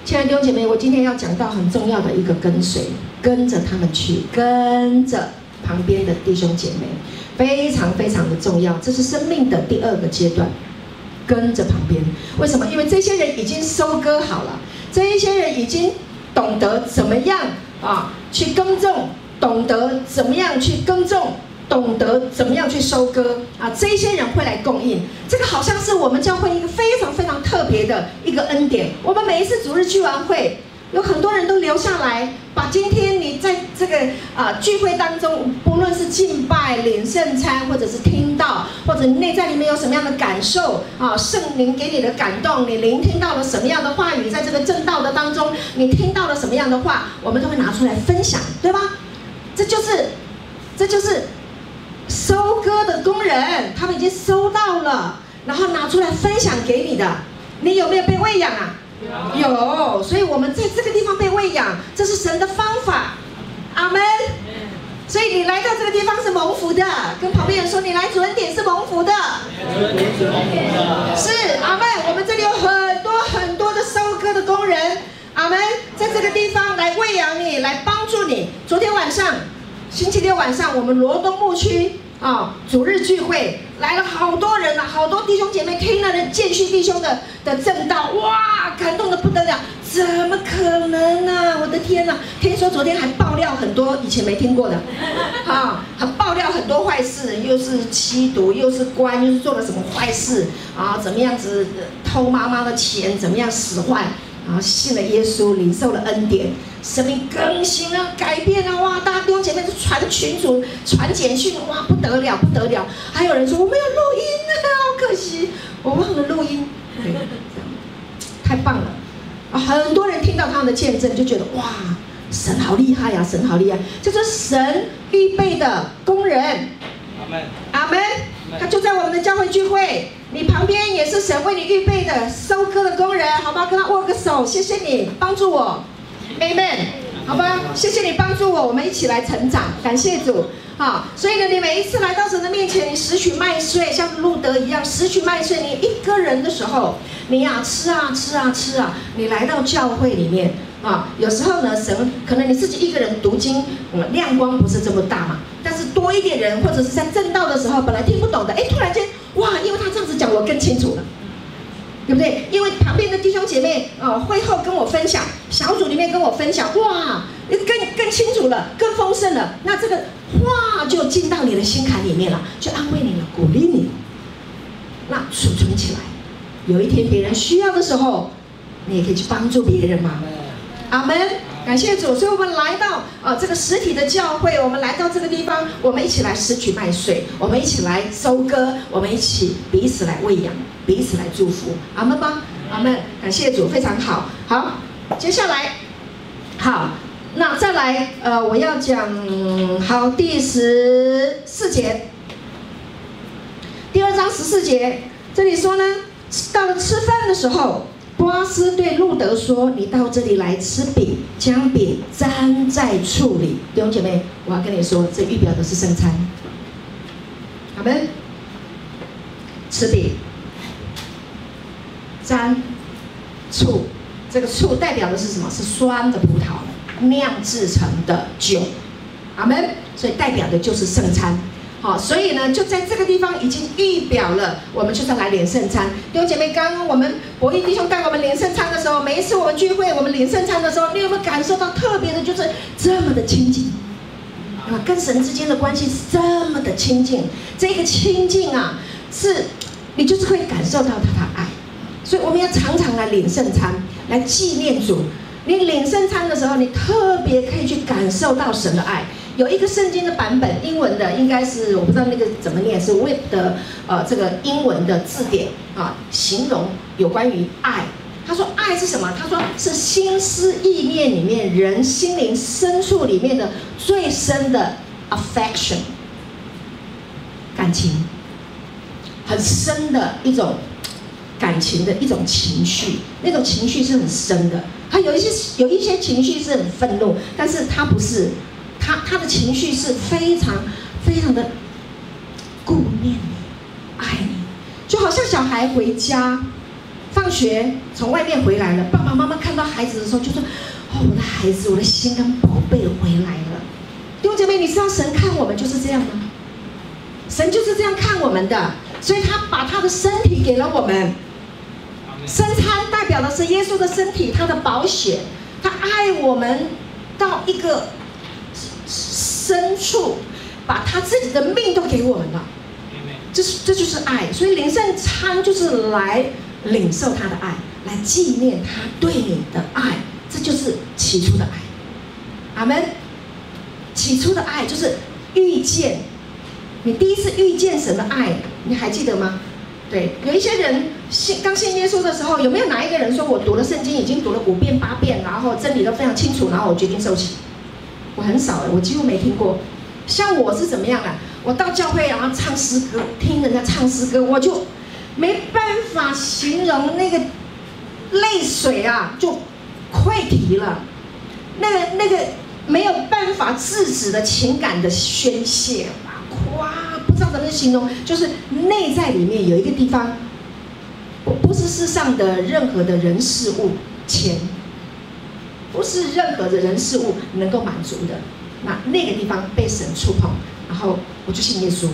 亲爱的弟兄姐妹，我今天要讲到很重要的一个跟随，跟着他们去，跟着旁边的弟兄姐妹。”非常非常的重要，这是生命的第二个阶段，跟着旁边。为什么？因为这些人已经收割好了，这一些人已经懂得怎么样啊去耕种，懂得怎么样去耕种，懂得怎么样去收割啊。这些人会来供应，这个好像是我们教会一个非常非常特别的一个恩典。我们每一次主日聚完会。有很多人都留下来，把今天你在这个啊聚会当中，不论是敬拜、领圣餐，或者是听到，或者内在里面有什么样的感受啊，圣灵给你的感动，你聆听到了什么样的话语，在这个正道的当中，你听到了什么样的话，我们都会拿出来分享，对吧？这就是，这就是收割的工人，他们已经收到了，然后拿出来分享给你的，你有没有被喂养啊？有，所以我们在这个地方被喂养，这是神的方法，阿门。所以你来到这个地方是蒙福的，跟旁边人说，你来主恩典是蒙福的，是阿门。我们这里有很多很多的收割的工人，阿门，在这个地方来喂养你，来帮助你。昨天晚上，星期六晚上，我们罗东牧区。啊、哦，主日聚会来了好多人啊，好多弟兄姐妹听了那建续弟兄的的正道，哇，感动得不得了，怎么可能呢、啊？我的天哪！听说昨天还爆料很多以前没听过的，啊，还爆料很多坏事，又是吸毒，又是官，又是做了什么坏事啊？怎么样子偷妈妈的钱？怎么样使坏？然后信了耶稣，领受了恩典，生命更新了，改变了，哇！大家弟兄姐妹就传群主、传简讯，哇，不得了，不得了！还有人说我没有录音啊，好可惜，我忘了录音。对，太棒了啊！很多人听到他们的见证，就觉得哇，神好厉害呀，神好厉害！就是神预备的工人。阿门，阿门。他就在我们的教会聚会，你旁边也是神为你预备的收割的工人，好吧？跟他握个手，谢谢你帮助我，Amen，好吧？谢谢你帮助我，我们一起来成长，感谢主，好。所以呢，你每一次来到神的面前，你拾取麦穗，像路德一样拾取麦穗。你一个人的时候，你呀、吃啊吃啊吃啊，你来到教会里面啊，有时候呢，神可能你自己一个人读经，嗯，亮光不是这么大嘛。但是多一点人，或者是在正道的时候，本来听不懂的，哎，突然间，哇，因为他这样子讲，我更清楚了，对不对？因为旁边的弟兄姐妹啊，会后跟我分享，小组里面跟我分享，哇，更更清楚了，更丰盛了。那这个话就进到你的心坎里面了，就安慰你了，鼓励你了。那储存起来，有一天别人需要的时候，你也可以去帮助别人嘛。阿门。感谢主，所以我们来到呃这个实体的教会，我们来到这个地方，我们一起来拾取麦穗，我们一起来收割，我们一起彼此来喂养，彼此来祝福，阿门吗？阿门。感谢主，非常好。好，接下来，好，那再来呃，我要讲好第十四节，第二章十四节，这里说呢，到了吃饭的时候。波阿斯对路德说：“你到这里来吃饼，将饼粘在醋里。弟兄姐妹，我要跟你说，这预表的是圣餐。阿门？吃饼，粘醋，这个醋代表的是什么？是酸的葡萄酿制成的酒。阿门。所以代表的就是圣餐。”好，所以呢，就在这个地方已经预表了，我们就是来领圣餐。弟兄姐妹，刚刚我们博义弟兄带我们领圣餐的时候，每一次我们聚会，我们领圣餐的时候，你有没有感受到特别的，就是这么的亲近啊？跟神之间的关系是这么的亲近，这个亲近啊，是，你就是会感受到他的爱，所以我们要常常来领圣餐，来纪念主。你领圣餐的时候，你特别可以去感受到神的爱。有一个圣经的版本，英文的应该是我不知道那个怎么念，是 with 的呃这个英文的字典啊，形容有关于爱。他说爱是什么？他说是心思意念里面人心灵深处里面的最深的 affection，感情，很深的一种感情的一种情绪，那种情绪是很深的。他有一些有一些情绪是很愤怒，但是他不是，他他的情绪是非常非常的顾念你，爱你，就好像小孩回家，放学从外面回来了，爸爸妈妈看到孩子的时候就说：“哦，我的孩子，我的心肝宝贝回来了。”弟兄姐妹，你知道神看我们就是这样吗？神就是这样看我们的，所以他把他的身体给了我们。圣餐代表的是耶稣的身体，他的宝血，他爱我们到一个深处，把他自己的命都给我们了。这是这就是爱，所以灵圣餐就是来领受他的爱，来纪念他对你的爱，这就是起初的爱。阿门。起初的爱就是遇见，你第一次遇见神的爱，你还记得吗？对，有一些人信刚信耶稣的时候，有没有哪一个人说我读了圣经已经读了五遍八遍，然后真理都非常清楚，然后我决定受洗？我很少，我几乎没听过。像我是怎么样啊？我到教会然后唱诗歌，听人家唱诗歌，我就没办法形容那个泪水啊，就溃堤了，那个那个没有办法制止的情感的宣泄。哇，不知道怎么形容，就是内在里面有一个地方，不不是世上的任何的人事物，钱，不是任何的人事物能够满足的。那那个地方被神触碰，然后我就信耶稣，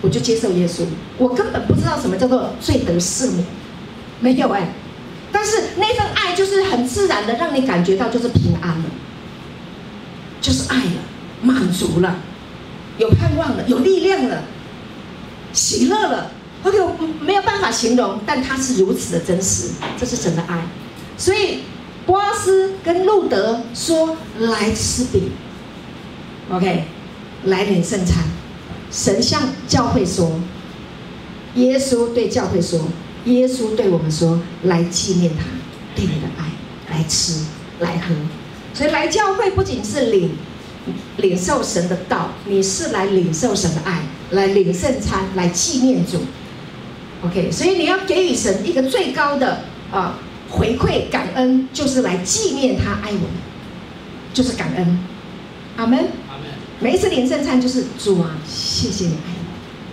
我就接受耶稣。我根本不知道什么叫做罪得赦免，没有哎。但是那份爱就是很自然的让你感觉到就是平安了，就是爱了，满足了。有盼望了，有力量了，喜乐了。OK，我没有办法形容，但它是如此的真实，这是神的爱。所以波斯跟路德说：“来吃饼。”OK，来领圣餐。神向教会说，耶稣对教会说，耶稣对我们说：“来纪念他对你的爱，来吃，来喝。”所以来教会不仅是领。领受神的道，你是来领受神的爱，来领圣餐，来纪念主。OK，所以你要给予神一个最高的啊回馈感恩，就是来纪念他爱我们，就是感恩。阿门。阿门。每一次领圣餐就是主啊，谢谢你爱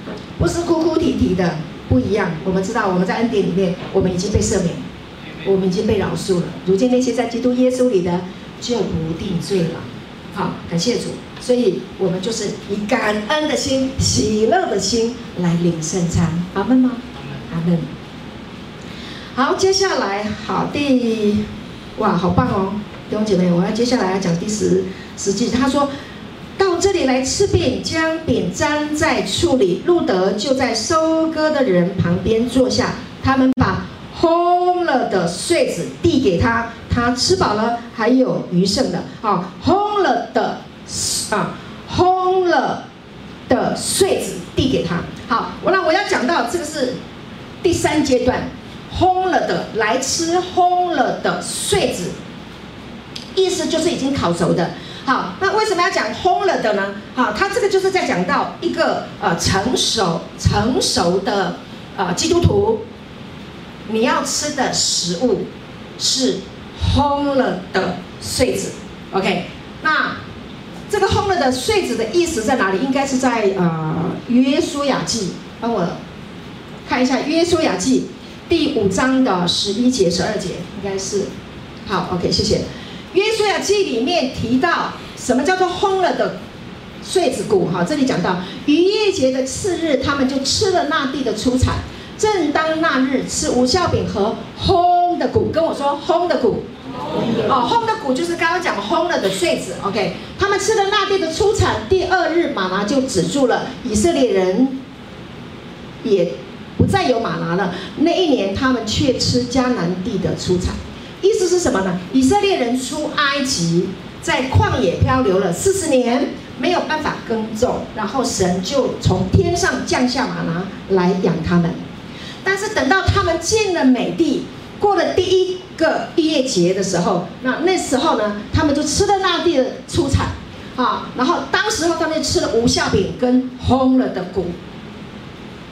我，不是哭哭啼啼的，不一样。我们知道我们在恩典里面，我们已经被赦免，我们已经被饶恕了。如今那些在基督耶稣里的，就不定罪了。好，感谢主，所以我们就是以感恩的心、喜乐的心来领圣餐，阿门吗？阿门。好，接下来好第，哇，好棒哦，弟兄姐妹，我要接下来要讲第十十句，他说到这里来吃饼，将饼粘在醋里，路德就在收割的人旁边坐下，他们把烘了的穗子递给他。他吃饱了，还有余剩的，啊，烘了的，啊，烘了的穗子递给他。好，我那我要讲到这个是第三阶段，烘了的来吃烘了的穗子，意思就是已经烤熟的。好，那为什么要讲烘了的呢？好，他这个就是在讲到一个呃成熟成熟的呃基督徒，你要吃的食物是。烘了的穗子，OK，那这个烘了的穗子的意思在哪里？应该是在呃约书亚记，帮我看一下约书亚记第五章的十一节、十二节，应该是好，OK，谢谢。约书亚记里面提到什么叫做烘了的穗子谷？哈，这里讲到逾越节的次日，他们就吃了那地的出产。正当那日吃无效饼和烘的谷，跟我说烘的谷。哦，烘的谷就是刚刚讲烘了的穗子，OK。他们吃了那地的出产，第二日妈妈就止住了。以色列人也不再有马拿了。那一年，他们却吃迦南地的出产。意思是什么呢？以色列人出埃及，在旷野漂流了四十年，没有办法耕种，然后神就从天上降下马拿来养他们。但是等到他们进了美地，过了第一个逾越节的时候，那那时候呢，他们就吃了那地的出产，啊，然后当时候他们吃了无酵饼跟烘了的谷，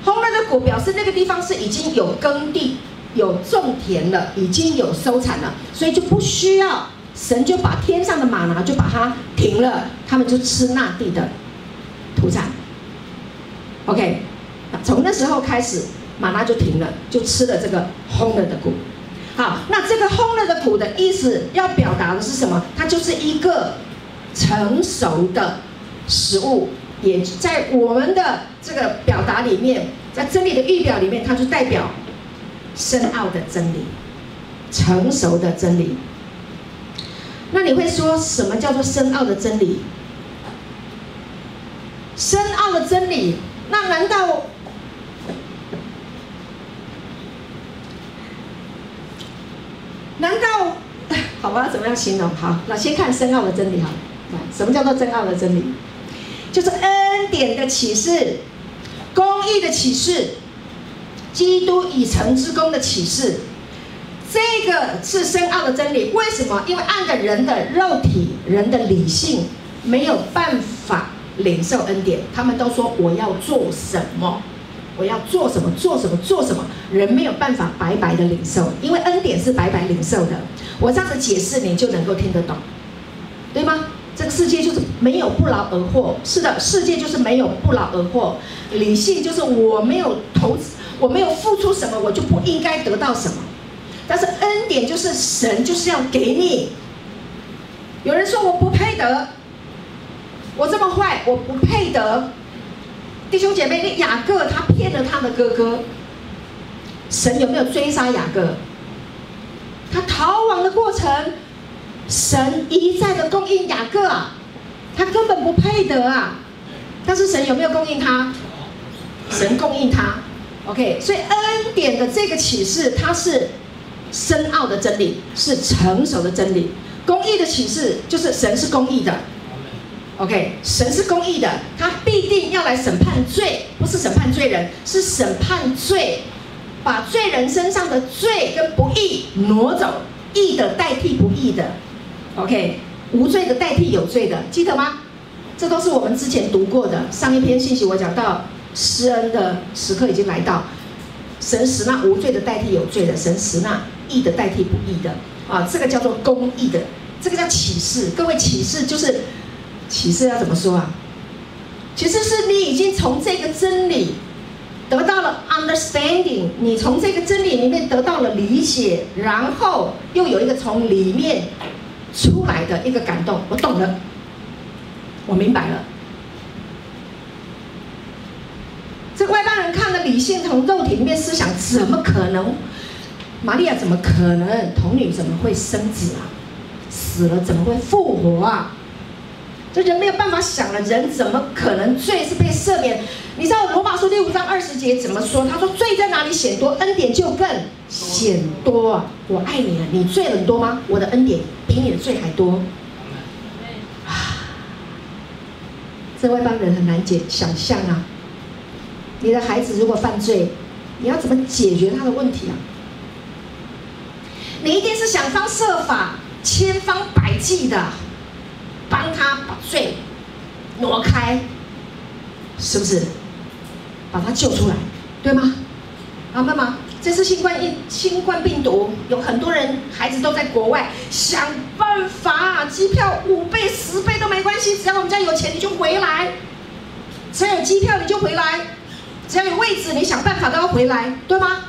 烘了的谷表示那个地方是已经有耕地、有种田了，已经有收产了，所以就不需要神就把天上的玛拿就把它停了，他们就吃那地的土产。OK，从那时候开始。玛拿就停了，就吃了这个烘了的谷。好，那这个烘了的谷的意思要表达的是什么？它就是一个成熟的食物，也在我们的这个表达里面，在真理的预表里面，它就代表深奥的真理，成熟的真理。那你会说什么叫做深奥的真理？深奥的真理，那难道？难道 好吧？怎么样形容？好，那先看深奥的真理哈。什么叫做深奥的真理？就是恩典的启示，公义的启示，基督已成之功的启示。这个是深奥的真理。为什么？因为按着人的肉体、人的理性，没有办法领受恩典。他们都说我要做什么？我要做什么？做什么？做什么？人没有办法白白的领受，因为恩典是白白领受的。我这样子解释，你就能够听得懂，对吗？这个世界就是没有不劳而获。是的，世界就是没有不劳而获。理性就是我没有投资，我没有付出什么，我就不应该得到什么。但是恩典就是神就是要给你。有人说我不配得，我这么坏，我不配得。弟兄姐妹，那雅各他骗了他的哥哥，神有没有追杀雅各？他逃亡的过程，神一再的供应雅各啊，他根本不配得啊，但是神有没有供应他？神供应他，OK，所以恩典的这个启示，它是深奥的真理，是成熟的真理。公义的启示就是神是公义的。OK，神是公义的，他必定要来审判罪，不是审判罪人，是审判罪，把罪人身上的罪跟不义挪走，义的代替不义的。OK，无罪的代替有罪的，记得吗？这都是我们之前读过的。上一篇信息我讲到施恩的时刻已经来到，神使那无罪的代替有罪的，神使那义的代替不义的。啊，这个叫做公义的，这个叫启示。各位启示就是。启示要怎么说啊？其实是你已经从这个真理得到了 understanding，你从这个真理里面得到了理解，然后又有一个从里面出来的一个感动，我懂了，我明白了。这外邦人看了理性从肉体里面思想，怎么可能？玛利亚怎么可能？童女怎么会生子啊？死了怎么会复活啊？这人没有办法想了，人怎么可能罪是被赦免？你知道罗马书第五章二十节怎么说？他说罪在哪里显多，恩典就更显多！我爱你啊，你罪很多吗？我的恩典比你的罪还多。啊，这外邦人很难解想象啊！你的孩子如果犯罪，你要怎么解决他的问题啊？你一定是想方设法、千方百计的。帮他把罪挪开，是不是？把他救出来，对吗？好，妈妈，这次新冠疫新冠病毒，有很多人孩子都在国外，想办法，机票五倍、十倍都没关系，只要我们家有钱，你就回来。只要有机票，你就回来；只要有位置，你想办法都要回来，对吗？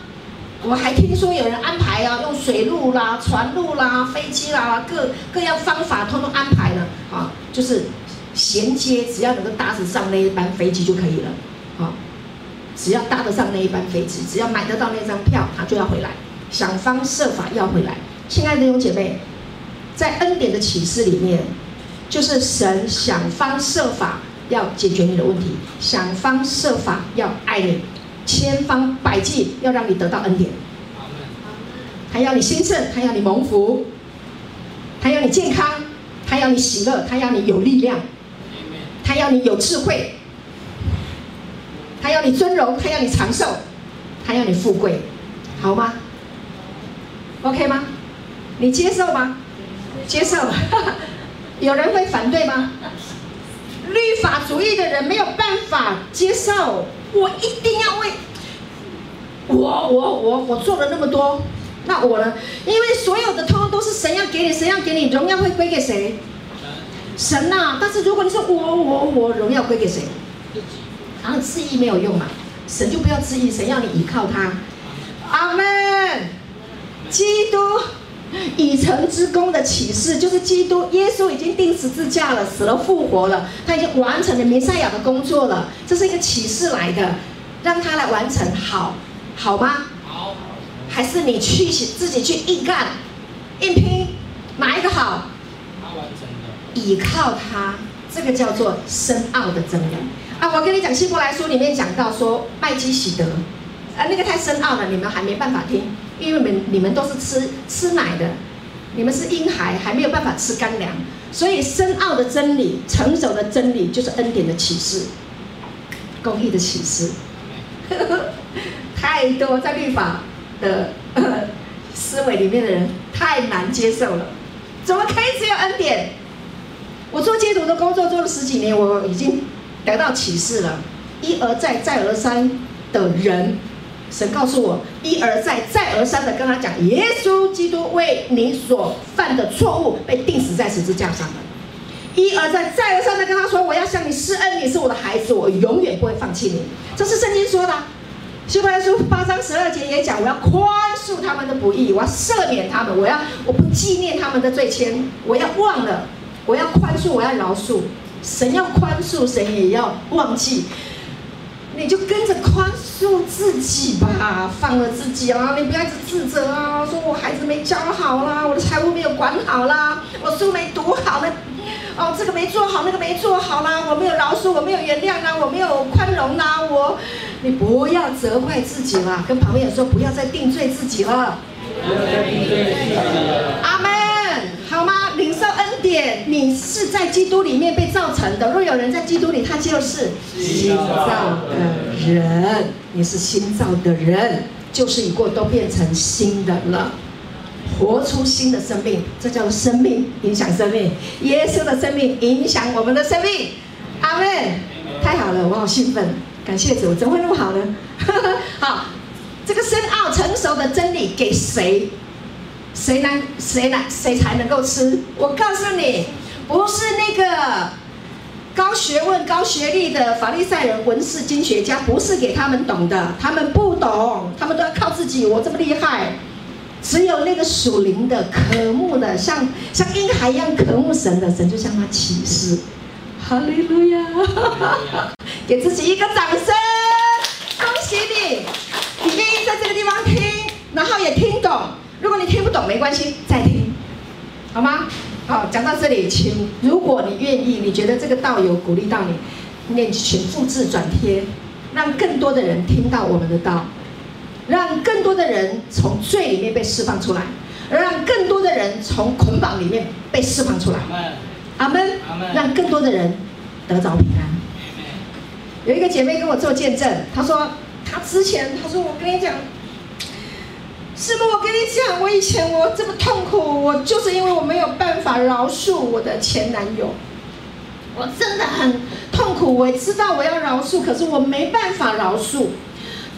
我还听说有人安排啊，用水路啦、船路啦、飞机啦，各各样方法通通安排了啊，就是衔接，只要能够搭得上那一班飞机就可以了，啊，只要搭得上那一班飞机，只要买得到那张票，他就要回来，想方设法要回来。亲爱的弟兄姐妹，在恩典的启示里面，就是神想方设法要解决你的问题，想方设法要爱你。千方百计要让你得到恩典。他要你兴盛，他要你蒙福，他要你健康，他要你喜乐，他要你有力量，他要你有智慧，他要你尊荣，他要你长寿，他要你富贵，好吗？OK 吗？你接受吗？接受。有人会反对吗？律法主义的人没有办法接受，我一定要为我我我我做了那么多。那我呢？因为所有的通通都是神要给你，神要给你，荣耀会归给谁？神呐、啊！但是如果你说我我我，荣耀归给谁？然后自义没有用嘛，神就不要自义，神要你依靠他。阿门。基督已成之功的启示，就是基督耶稣已经钉十字架了，死了复活了，他已经完成了弥赛亚的工作了，这是一个启示来的，让他来完成，好，好吗？好还是你去自己去硬干、硬拼，哪一个好？他完成的。倚靠他，这个叫做深奥的真理啊！我跟你讲，希伯来书里面讲到说麦基洗德，啊，那个太深奥了，你们还没办法听，因为你们你们都是吃吃奶的，你们是婴孩，还没有办法吃干粮，所以深奥的真理、成熟的真理，就是恩典的启示、公益的启示，呵 呵太多在律法。的思维里面的人太难接受了，怎么可以只有恩典？我做基督的工作做了十几年，我已经得到启示了。一而再，再而三的人，神告诉我，一而再，再而三的跟他讲，耶稣基督为你所犯的错误被钉死在十字架上了。一而再，再而三的跟他说，我要向你施恩，你是我的孩子，我永远不会放弃你。这是圣经说的。希伯来书八章十二节也讲，我要宽恕他们的不义，我要赦免他们，我要我不纪念他们的罪愆，我要忘了，我要宽恕，我要饶恕。神要宽恕，神也要忘记。你就跟着宽恕自己吧，放了自己啊！你不要一直自责啊，说我孩子没教好啦，我的财务没有管好啦，我书没读好呢。哦，这个没做好，那个没做好啦，我没有饶恕，我没有原谅啦，我没有宽容啦，我，你不要责怪自己啦，跟旁边人说，不要再定罪自己了。阿门，好吗？领受恩典，你是在基督里面被造成的。若有人在基督里，他就是新造的人。你是新造的人，旧事已过，都变成新的了。活出新的生命，这叫做生命影响生命。耶稣的生命影响我们的生命。阿门！太好了，我好兴奋，感谢主，怎么会那么好呢？好，这个深奥成熟的真理给谁？谁能谁来谁才能够吃？我告诉你，不是那个高学问、高学历的法利赛人、文士、经学家，不是给他们懂的，他们不懂，他们都要靠自己。我这么厉害。只有那个属灵的、渴慕的，像像婴孩一样渴慕神的神，就向他启示。哈利路亚！给自己一个掌声，恭喜你！你愿意在这个地方听，然后也听懂。如果你听不懂，没关系，再听，好吗？好，讲到这里，请如果你愿意，你觉得这个道有鼓励到你，你请复制转贴，让更多的人听到我们的道。让更多的人从罪里面被释放出来，让更多的人从捆绑里面被释放出来。阿门。阿门。让更多的人得着平安。有一个姐妹跟我做见证，她说她之前她说我跟你讲，师母我跟你讲，我以前我这么痛苦，我就是因为我没有办法饶恕我的前男友，我真的很痛苦。我知道我要饶恕，可是我没办法饶恕。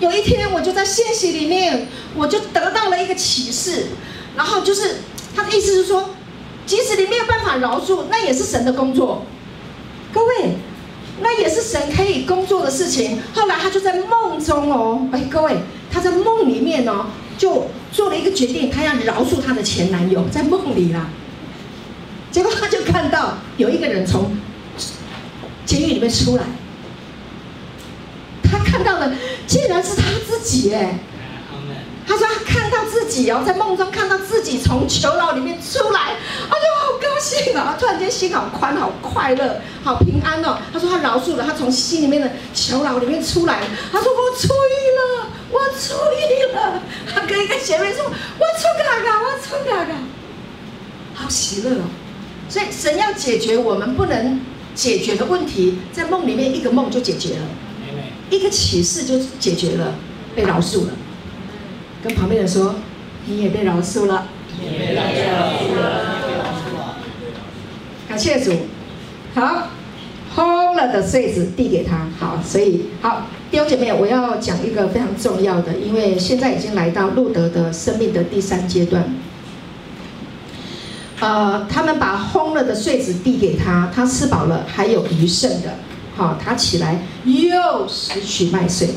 有一天，我就在信息里面，我就得到了一个启示，然后就是他的意思是说，即使你没有办法饶恕，那也是神的工作。各位，那也是神可以工作的事情。后来他就在梦中哦，哎，各位，他在梦里面哦，就做了一个决定，她要饶恕她的前男友，在梦里啦。结果她就看到有一个人从监狱里面出来。她看到的竟然是她自己哎！他说他看到自己哦，在梦中看到自己从囚牢里面出来，他就好高兴啊！突然间心好宽、好快乐、好平安哦。他说他饶恕了，他从心里面的囚牢里面出来。他说我出狱了我出狱了。他跟一个姐妹说：“我出嘎嘎，我出嘎嘎。”好喜乐哦！所以神要解决我们不能解决的问题，在梦里面一个梦就解决了，一个启示就解决了，被饶恕了。跟旁边人说：“你也被饶恕了。”也被饶恕了。感谢主。好，烘了的穗子递给他。好，所以好，弟兄姐妹，我要讲一个非常重要的，因为现在已经来到路德的生命的第三阶段。呃，他们把烘了的穗子递给他，他吃饱了，还有余剩的。好，他起来又拾取麦穗，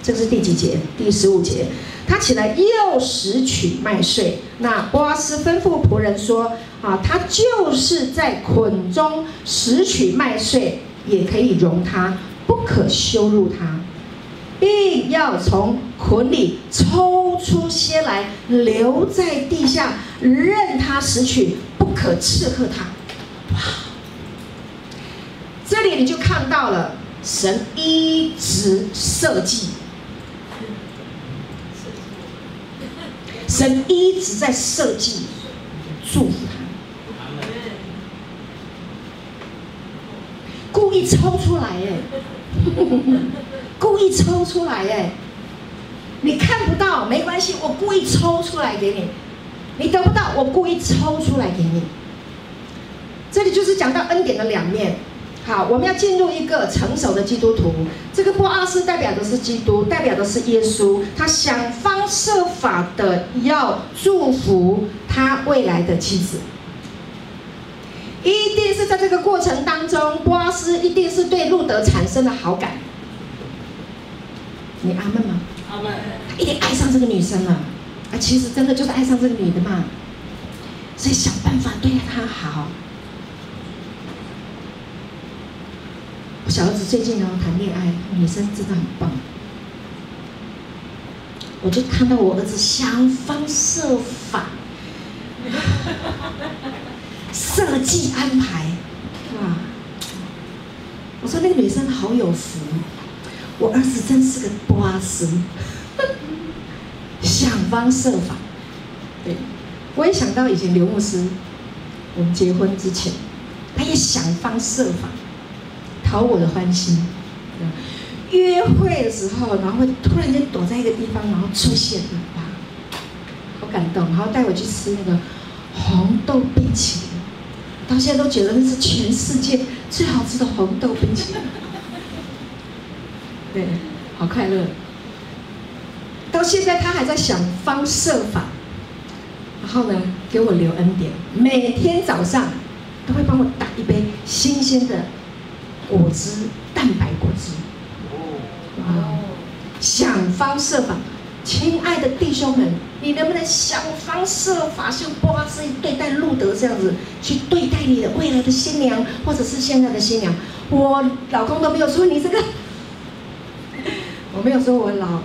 这是第几节？第十五节。他起来又拾取麦穗。那波阿斯吩咐仆人说：“啊，他就是在捆中拾取麦穗，也可以容他，不可羞辱他，并要从捆里抽出些来，留在地下，任他拾取，不可斥喝他。”哇！这里你就看到了神一直设计。神一直在设计祝福他，故意抽出来哎，故意抽出来哎，你看不到没关系，我故意抽出来给你，你得不到我故意抽出来给你，这里就是讲到恩典的两面。好，我们要进入一个成熟的基督徒。这个波阿斯代表的是基督，代表的是耶稣。他想方设法的要祝福他未来的妻子，一定是在这个过程当中，波阿斯一定是对路德产生了好感。你阿门吗？阿门。他一定爱上这个女生了，啊，其实真的就是爱上这个女的嘛，所以想办法对她好。小儿子最近呢谈恋爱，女生真的很棒。我就看到我儿子想方设法设计安排，哇！我说那个女生好有福，我儿子真是个波阿斯，想方设法。对，我也想到以前刘牧师，我们结婚之前，他也想方设法。讨我的欢心，约会的时候，然后会突然间躲在一个地方，然后出现，哇，好感动，然后带我去吃那个红豆冰淇淋，到现在都觉得那是全世界最好吃的红豆冰淇淋，对，好快乐。到现在他还在想方设法，然后呢，给我留恩典，每天早上都会帮我打一杯新鲜的。果汁，蛋白果汁，哇！想方设法，亲爱的弟兄们，你能不能想方设法像波阿斯对待路德这样子去对待你的未来的新娘，或者是现在的新娘？我老公都没有说你这个，我没有说我老，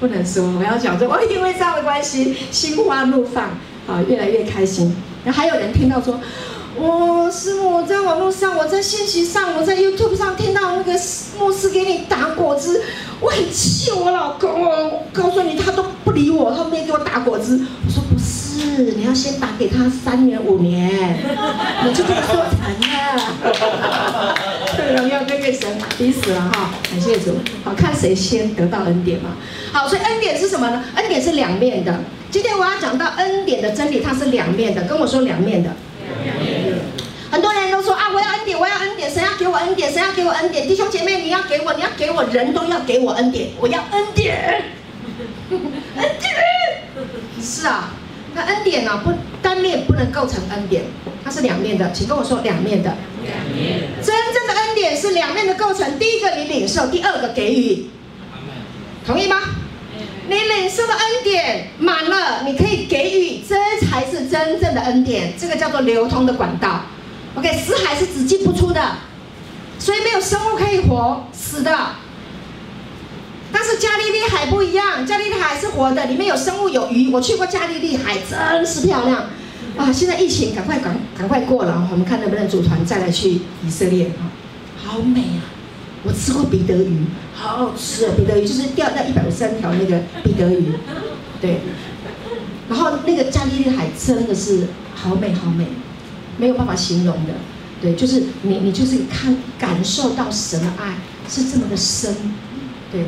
不能说，我要讲说，我因为这样的关系，心花怒放啊，越来越开心。然后还有人听到说。我师母，我在网络上，我在信息上，我在 YouTube 上听到那个牧师给你打果汁，我很气我老公哦。我告诉你，他都不理我，他没给我打果汁。我说不是，你要先打给他三年五年，你 就这么收成了。荣耀归给神，逼死了哈！感谢主，好看谁先得到恩典嘛？好，所以恩典是什么呢？恩典是两面的。今天我要讲到恩典的真理，它是两面的。跟我说两面的。很多人都说啊，我要恩典，我要恩典，神要给我恩典，神要给我恩典。弟兄姐妹，你要给我，你要给我，人都要给我恩典，我要恩典，恩典。是啊，那恩典呢、啊，不单面不能构成恩典，它是两面的，请跟我说两面的。两面的。真正的恩典是两面的构成，第一个你领受，第二个给予，同意吗？你领受的恩典满了，你可以给予，这才是真正的恩典。这个叫做流通的管道。OK，死海是只进不出的，所以没有生物可以活，死的。但是加利利海不一样，加利利海是活的，里面有生物有鱼。我去过加利利海，真是漂亮啊！现在疫情赶快赶赶快过了，我们看能不能组团再来去以色列啊，好美啊！我吃过彼得鱼，好好吃哦，彼得鱼就是钓那一百五十三条那个彼得鱼，对。然后那个加利利海真的是好美好美，没有办法形容的，对，就是你你就是看感受到神的爱是这么的深，对。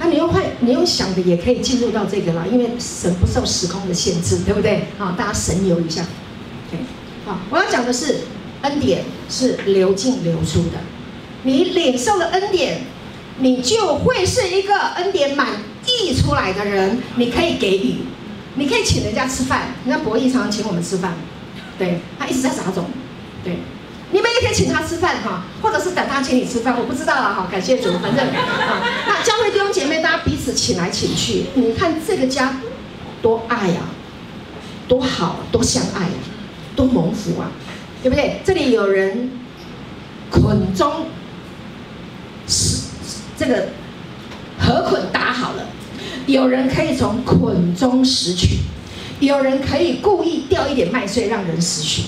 那你用快，你用想的也可以进入到这个啦，因为神不受时空的限制，对不对？好，大家神游一下，对。好，我要讲的是恩典是流进流出的，你领受了恩典，你就会是一个恩典满溢出来的人，你可以给予，你可以请人家吃饭，你看博弈常常请我们吃饭，对，他一直在撒种，对。你们也可以请他吃饭哈，或者是等他请你吃饭，我不知道了哈。感谢主，反正啊，那教会弟兄姐妹大家彼此请来请去，你看这个家多爱呀，多好，多相爱呀，多蒙福啊，对不对？这里有人捆中这个河捆打好了，有人可以从捆中拾取，有人可以故意掉一点麦穗让人拾取。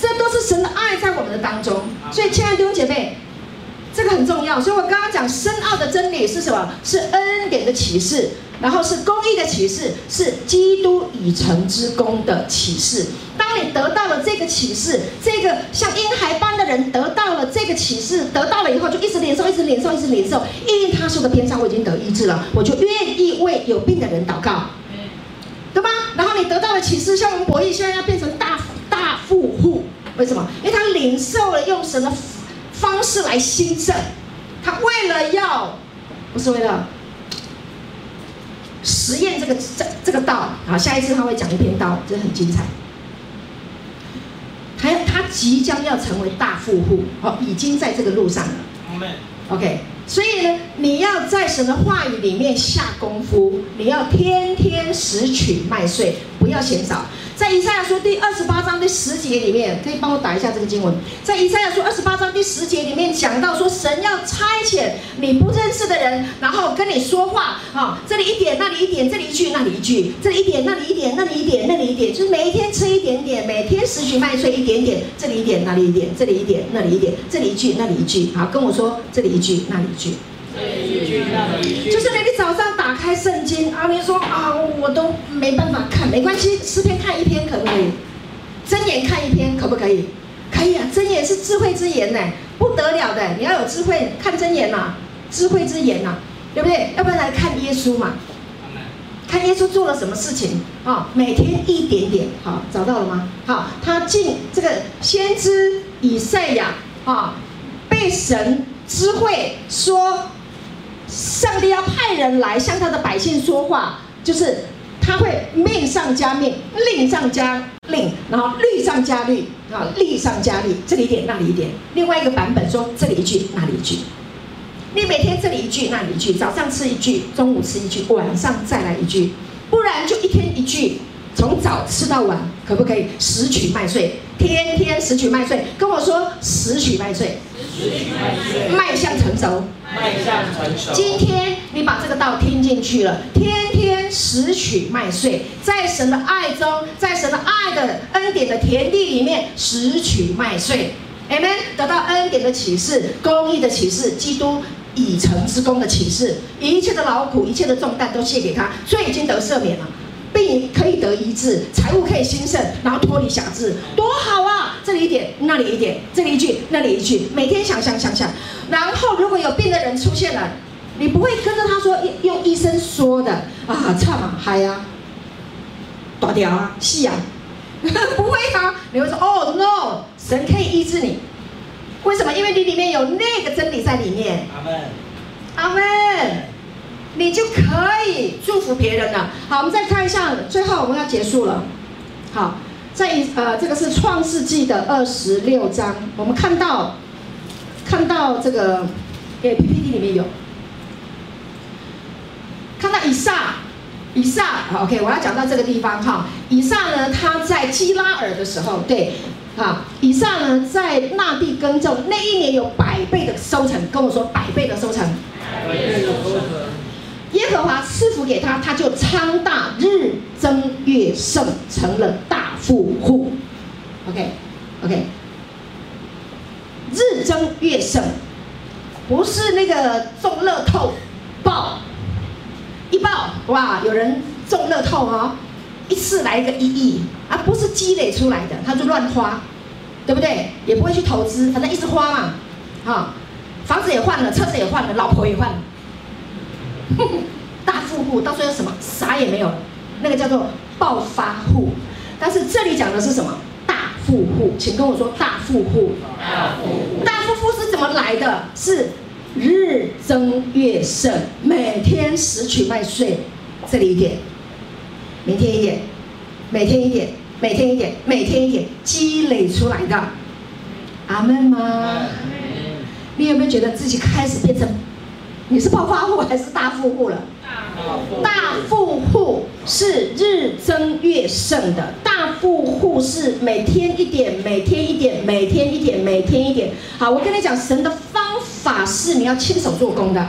这都是神的爱在我们的当中，所以亲爱的弟兄姐妹，这个很重要。所以我刚刚讲深奥的真理是什么？是恩典的启示，然后是公义的启示，是基督已成之功的启示。当你得到了这个启示，这个像婴孩般的人得到了这个启示，得到了以后就一直领受，一直领受，一直领受。因为他受的偏差，我已经得医治了，我就愿意为有病的人祷告，对吗？然后你得到了启示，像我们博弈现在要变成大大富户。为什么？因为他领受了用神的方式来兴盛，他为了要，不是为了实验这个这这个道。好，下一次他会讲一篇道，这很精彩。他他即将要成为大富户，哦，已经在这个路上了。OK，所以呢，你要在神的话语里面下功夫，你要天天拾取麦穗，不要嫌少。在以赛亚书第二十八章第十节里面，可以帮我打一下这个经文。在以赛亚书二十八章第十节里面讲到说，神要差遣你不认识的人，然后跟你说话啊，这里一点，那里一点，这里一句，那里一句，这里一点，那里一点，那里一点，那里一点，就是每一天吃一点点，每天拾取麦穗一点点，这里一点，那里一点，这里一点，那里一点，这里一句，那里一句，好，跟我说这里一句，那里一句。就是你，你早上打开圣经阿明说啊，我都没办法看，没关系，诗篇看一篇可不可以？睁眼看一篇可不可以？可以啊，睁眼是智慧之言呢，不得了的。你要有智慧，看箴言呐，智慧之言呐，对不对？要不然来看耶稣嘛，看耶稣做了什么事情啊？每天一点点，好，找到了吗？好，他进这个先知以赛亚啊，被神知会说。上帝要派人来向他的百姓说话，就是他会命上加命，令上加令，然后律上加律，啊，例上加例，这里一点，那里一点。另外一个版本说，这里一句，那里一句。你每天这里一句，那里一句，早上吃一句，中午吃一句，晚上再来一句，不然就一天一句，从早吃到晚，可不可以？拾取麦穗，天天拾取麦穗，跟我说拾取麦穗，拾取麦穗，麦相成熟。迈向成熟。今天你把这个道听进去了，天天拾取麦穗，在神的爱中，在神的爱的恩典的田地里面拾取麦穗，Amen。得到恩典的启示，公义的启示，基督以成之功的启示，一切的劳苦，一切的重担都卸给他，所以已经得赦免了。病可以得医治，财务可以兴盛，然后脱离辖制，多好啊！这里一点，那里一点，这里一句，那里一句，每天想想想想。然后如果有病的人出现了，你不会跟着他说用医生说的啊，差嘛嗨呀，大条啊，细啊，不会啊，你会说哦 no，神可以医治你，为什么？因为你里面有那个真理在里面。阿门，阿门。你就可以祝福别人了。好，我们再看一下，最后我们要结束了。好，在呃，这个是创世纪的二十六章，我们看到看到这个，诶，PPT 里面有看到以撒，以撒，OK，我要讲到这个地方哈。以撒呢，他在基拉尔的时候，对，啊，以撒呢在那地耕种，那一年有百倍的收成，跟我说百倍的收成。百倍的收成。耶和华赐福给他，他就昌大，日增月盛，成了大富户。OK，OK，日增月盛，不是那个中乐透爆一爆哇，有人中乐透哦，一次来个一亿啊，不是积累出来的，他就乱花，对不对？也不会去投资，反正一直花嘛，啊，房子也换了，车子也换了，老婆也换了，大富户到最后什么啥也没有了，那个叫做暴发户。但是这里讲的是什么？大富户，请跟我说大富户。大富户，大富户是怎么来的？是日增月盛，每天拾取麦穗，这里一点，明天一点，每天一点，每天一点，每天一点，积累出来的。阿门吗？你有没有觉得自己开始变成你是暴发户还是大富户了？大富户是日增月盛的，大富户是每天一点，每天一点，每天一点，每天一点。好，我跟你讲，神的方法是你要亲手做工的。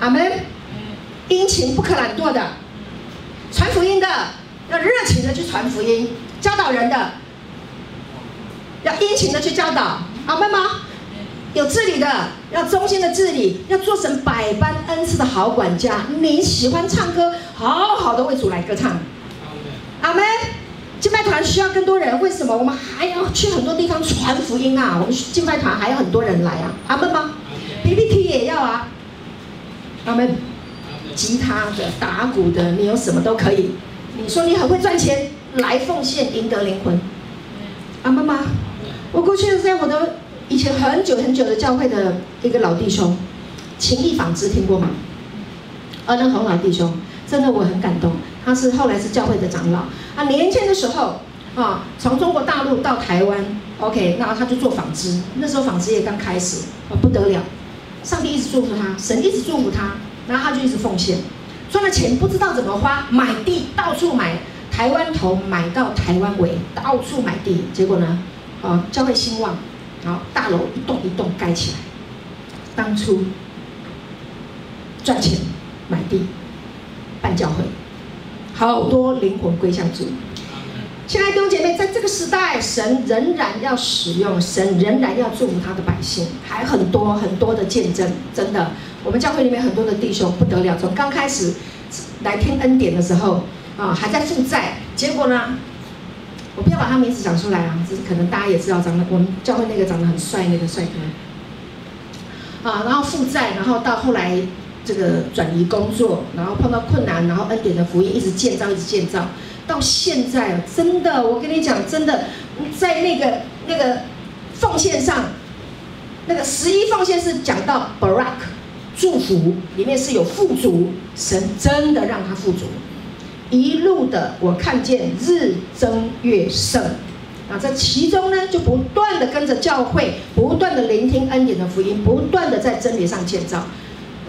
阿门。殷勤不可懒惰的，传福音的要热情的去传福音，教导人的要殷勤的去教导。阿门吗？有治理的，要忠心的治理，要做成百般恩赐的好管家。你喜欢唱歌，好好的为主来歌唱。阿门。敬拜团需要更多人，为什么？我们还要去很多地方传福音啊！我们敬拜团还有很多人来啊。阿门吗？PPT 也要啊。阿门。吉他的、打鼓的，你有什么都可以。你说你很会赚钱，来奉献，赢得灵魂。阿门吗？我过去在我的。以前很久很久的教会的一个老弟兄，情义纺织听过吗？呃，那洪老弟兄，真的我很感动。他是后来是教会的长老，啊，年轻的时候啊，从中国大陆到台湾，OK，那他就做纺织，那时候纺织业刚开始，啊，不得了，上帝一直祝福他，神一直祝福他，然后他就一直奉献，赚了钱不知道怎么花，买地到处买，台湾头买到台湾尾，到处买地，结果呢，啊，教会兴旺。然后大楼一栋一栋盖起来，当初赚钱买地办教会，好多灵魂归向主。亲爱的弟兄姐妹，在这个时代，神仍然要使用，神仍然要祝福他的百姓，还很多很多的见证。真的，我们教会里面很多的弟兄不得了，从刚开始来听恩典的时候啊，还在负债，结果呢？我不要把他名字讲出来啊，只是可能大家也知道，长得我们教会那个长得很帅那个帅哥，啊，然后负债，然后到后来这个转移工作，然后碰到困难，然后恩典的福音一直建造，一直建造，到现在真的，我跟你讲，真的在那个那个奉献上，那个十一奉献是讲到 Barack 祝福里面是有富足，神真的让他富足。一路的，我看见日增月盛，啊，这其中呢，就不断的跟着教会，不断的聆听恩典的福音，不断的在真理上建造，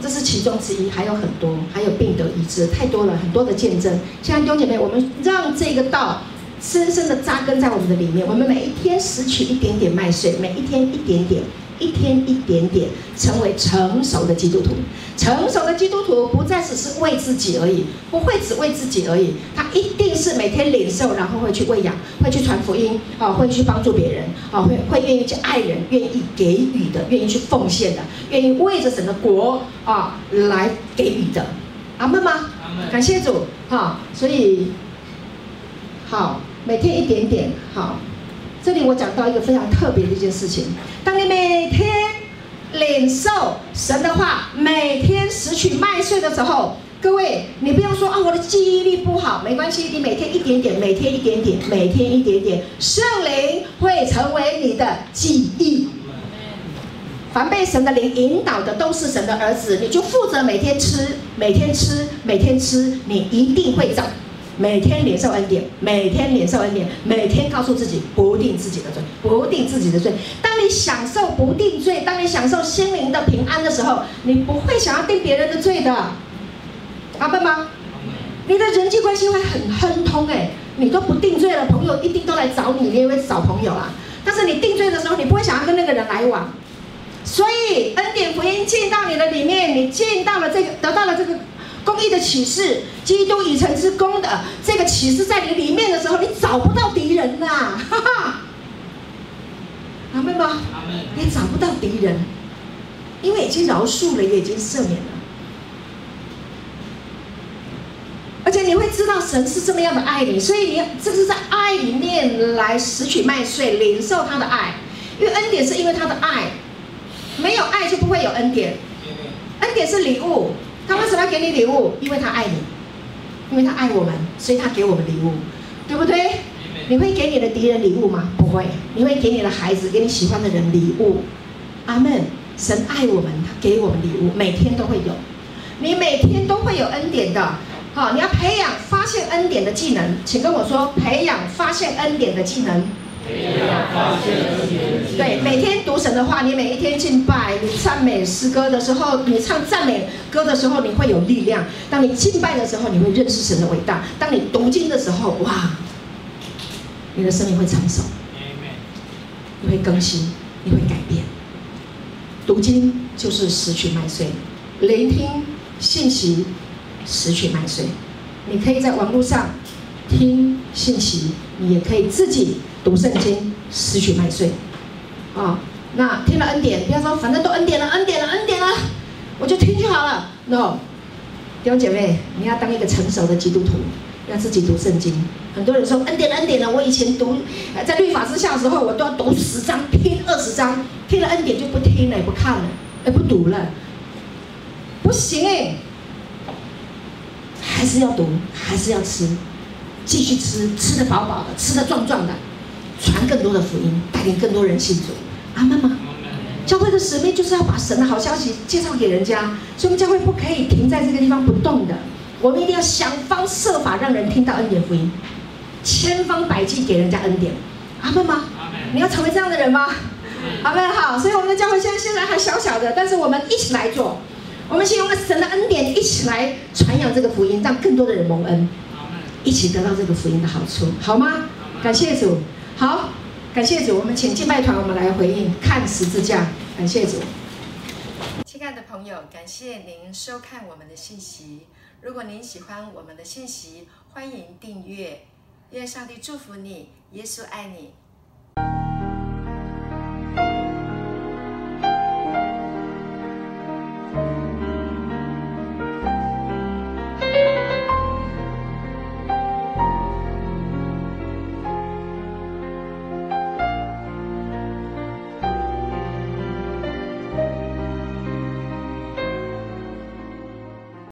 这是其中之一，还有很多，还有病得医治，太多了，很多的见证。亲爱的弟兄姐妹，我们让这个道深深的扎根在我们的里面，我们每一天拾取一点点麦穗，每一天一点点。一天一点点成为成熟的基督徒，成熟的基督徒不再只是为自己而已，不会只为自己而已，他一定是每天领受，然后会去喂养，会去传福音，啊，会去帮助别人，啊，会会愿意去爱人，愿意给予的，愿意去奉献的，愿意为着整个国啊来给予的，阿门吗？感谢主，哈，所以好，每天一点点，好。这里我讲到一个非常特别的一件事情：当你每天领受神的话，每天拾取麦穗的时候，各位，你不要说啊，我的记忆力不好，没关系，你每天一点点，每天一点点，每天一点点，圣灵会成为你的记忆。凡被神的灵引导的，都是神的儿子，你就负责每天吃，每天吃，每天吃，你一定会长。每天领受恩典，每天领受恩典，每天告诉自己不定自己的罪，不定自己的罪。当你享受不定罪，当你享受心灵的平安的时候，你不会想要定别人的罪的，阿笨吗？你的人际关系会很亨通哎，你都不定罪了，朋友一定都来找你，你也会找朋友啦。但是你定罪的时候，你不会想要跟那个人来往。所以恩典福音进到你的里面，你进到了这个，得到了这个。公义的启示，基督已成之功的这个启示在你里面的时候，你找不到敌人呐，哈哈，阿门吗？你找不到敌人，因为已经饶恕了，也已经赦免了。而且你会知道神是这么样的爱你，所以你这是在爱里面来拾取麦穗，领受他的爱。因为恩典是因为他的爱，没有爱就不会有恩典。恩典是礼物，他为什么要给你礼物？因为他爱你，因为他爱我们，所以他给我们礼物，对不对？你会给你的敌人礼物吗？不会。你会给你的孩子、给你喜欢的人礼物。阿门。神爱我们，他给我们礼物，每天都会有。你每天都会有恩典的。好，你要培养发现恩典的技能，请跟我说，培养发现恩典的技能。对，每天读神的话，你每一天敬拜，你赞美诗歌的时候，你唱赞美歌的时候，你会有力量。当你敬拜的时候，你会认识神的伟大。当你读经的时候，哇，你的生命会成熟，你会更新，你会改变。读经就是拾取麦穗，聆听信息。拾取麦穗，你可以在网络上听信息，你也可以自己读圣经，拾取麦穗。啊、那听了恩典，不要说反正都恩典了，恩典了，恩典了，我就听就好了。No，弟兄姐妹，你要当一个成熟的基督徒，要自己读圣经。很多人说恩典了，恩典了，我以前读在律法之下的时候，我都要读十章，听二十章，听了恩典就不听了，也不看了，也不读了，不行哎。还是要读，还是要吃，继续吃，吃得饱饱的，吃得壮壮的，传更多的福音，带领更多人信主。阿门吗？教会的使命就是要把神的好消息介绍给人家，所以我们教会不可以停在这个地方不动的，我们一定要想方设法让人听到恩典福音，千方百计给人家恩典。阿门吗？你要成为这样的人吗？阿门。好，所以我们的教会现在现在还小小的，但是我们一起来做。我们先用神的恩典一起来传扬这个福音，让更多的人蒙恩，一起得到这个福音的好处，好吗？感谢主，好，感谢主。我们请敬拜团，我们来回应看十字架。感谢主，亲爱的朋友，感谢您收看我们的信息。如果您喜欢我们的信息，欢迎订阅。愿上帝祝福你，耶稣爱你。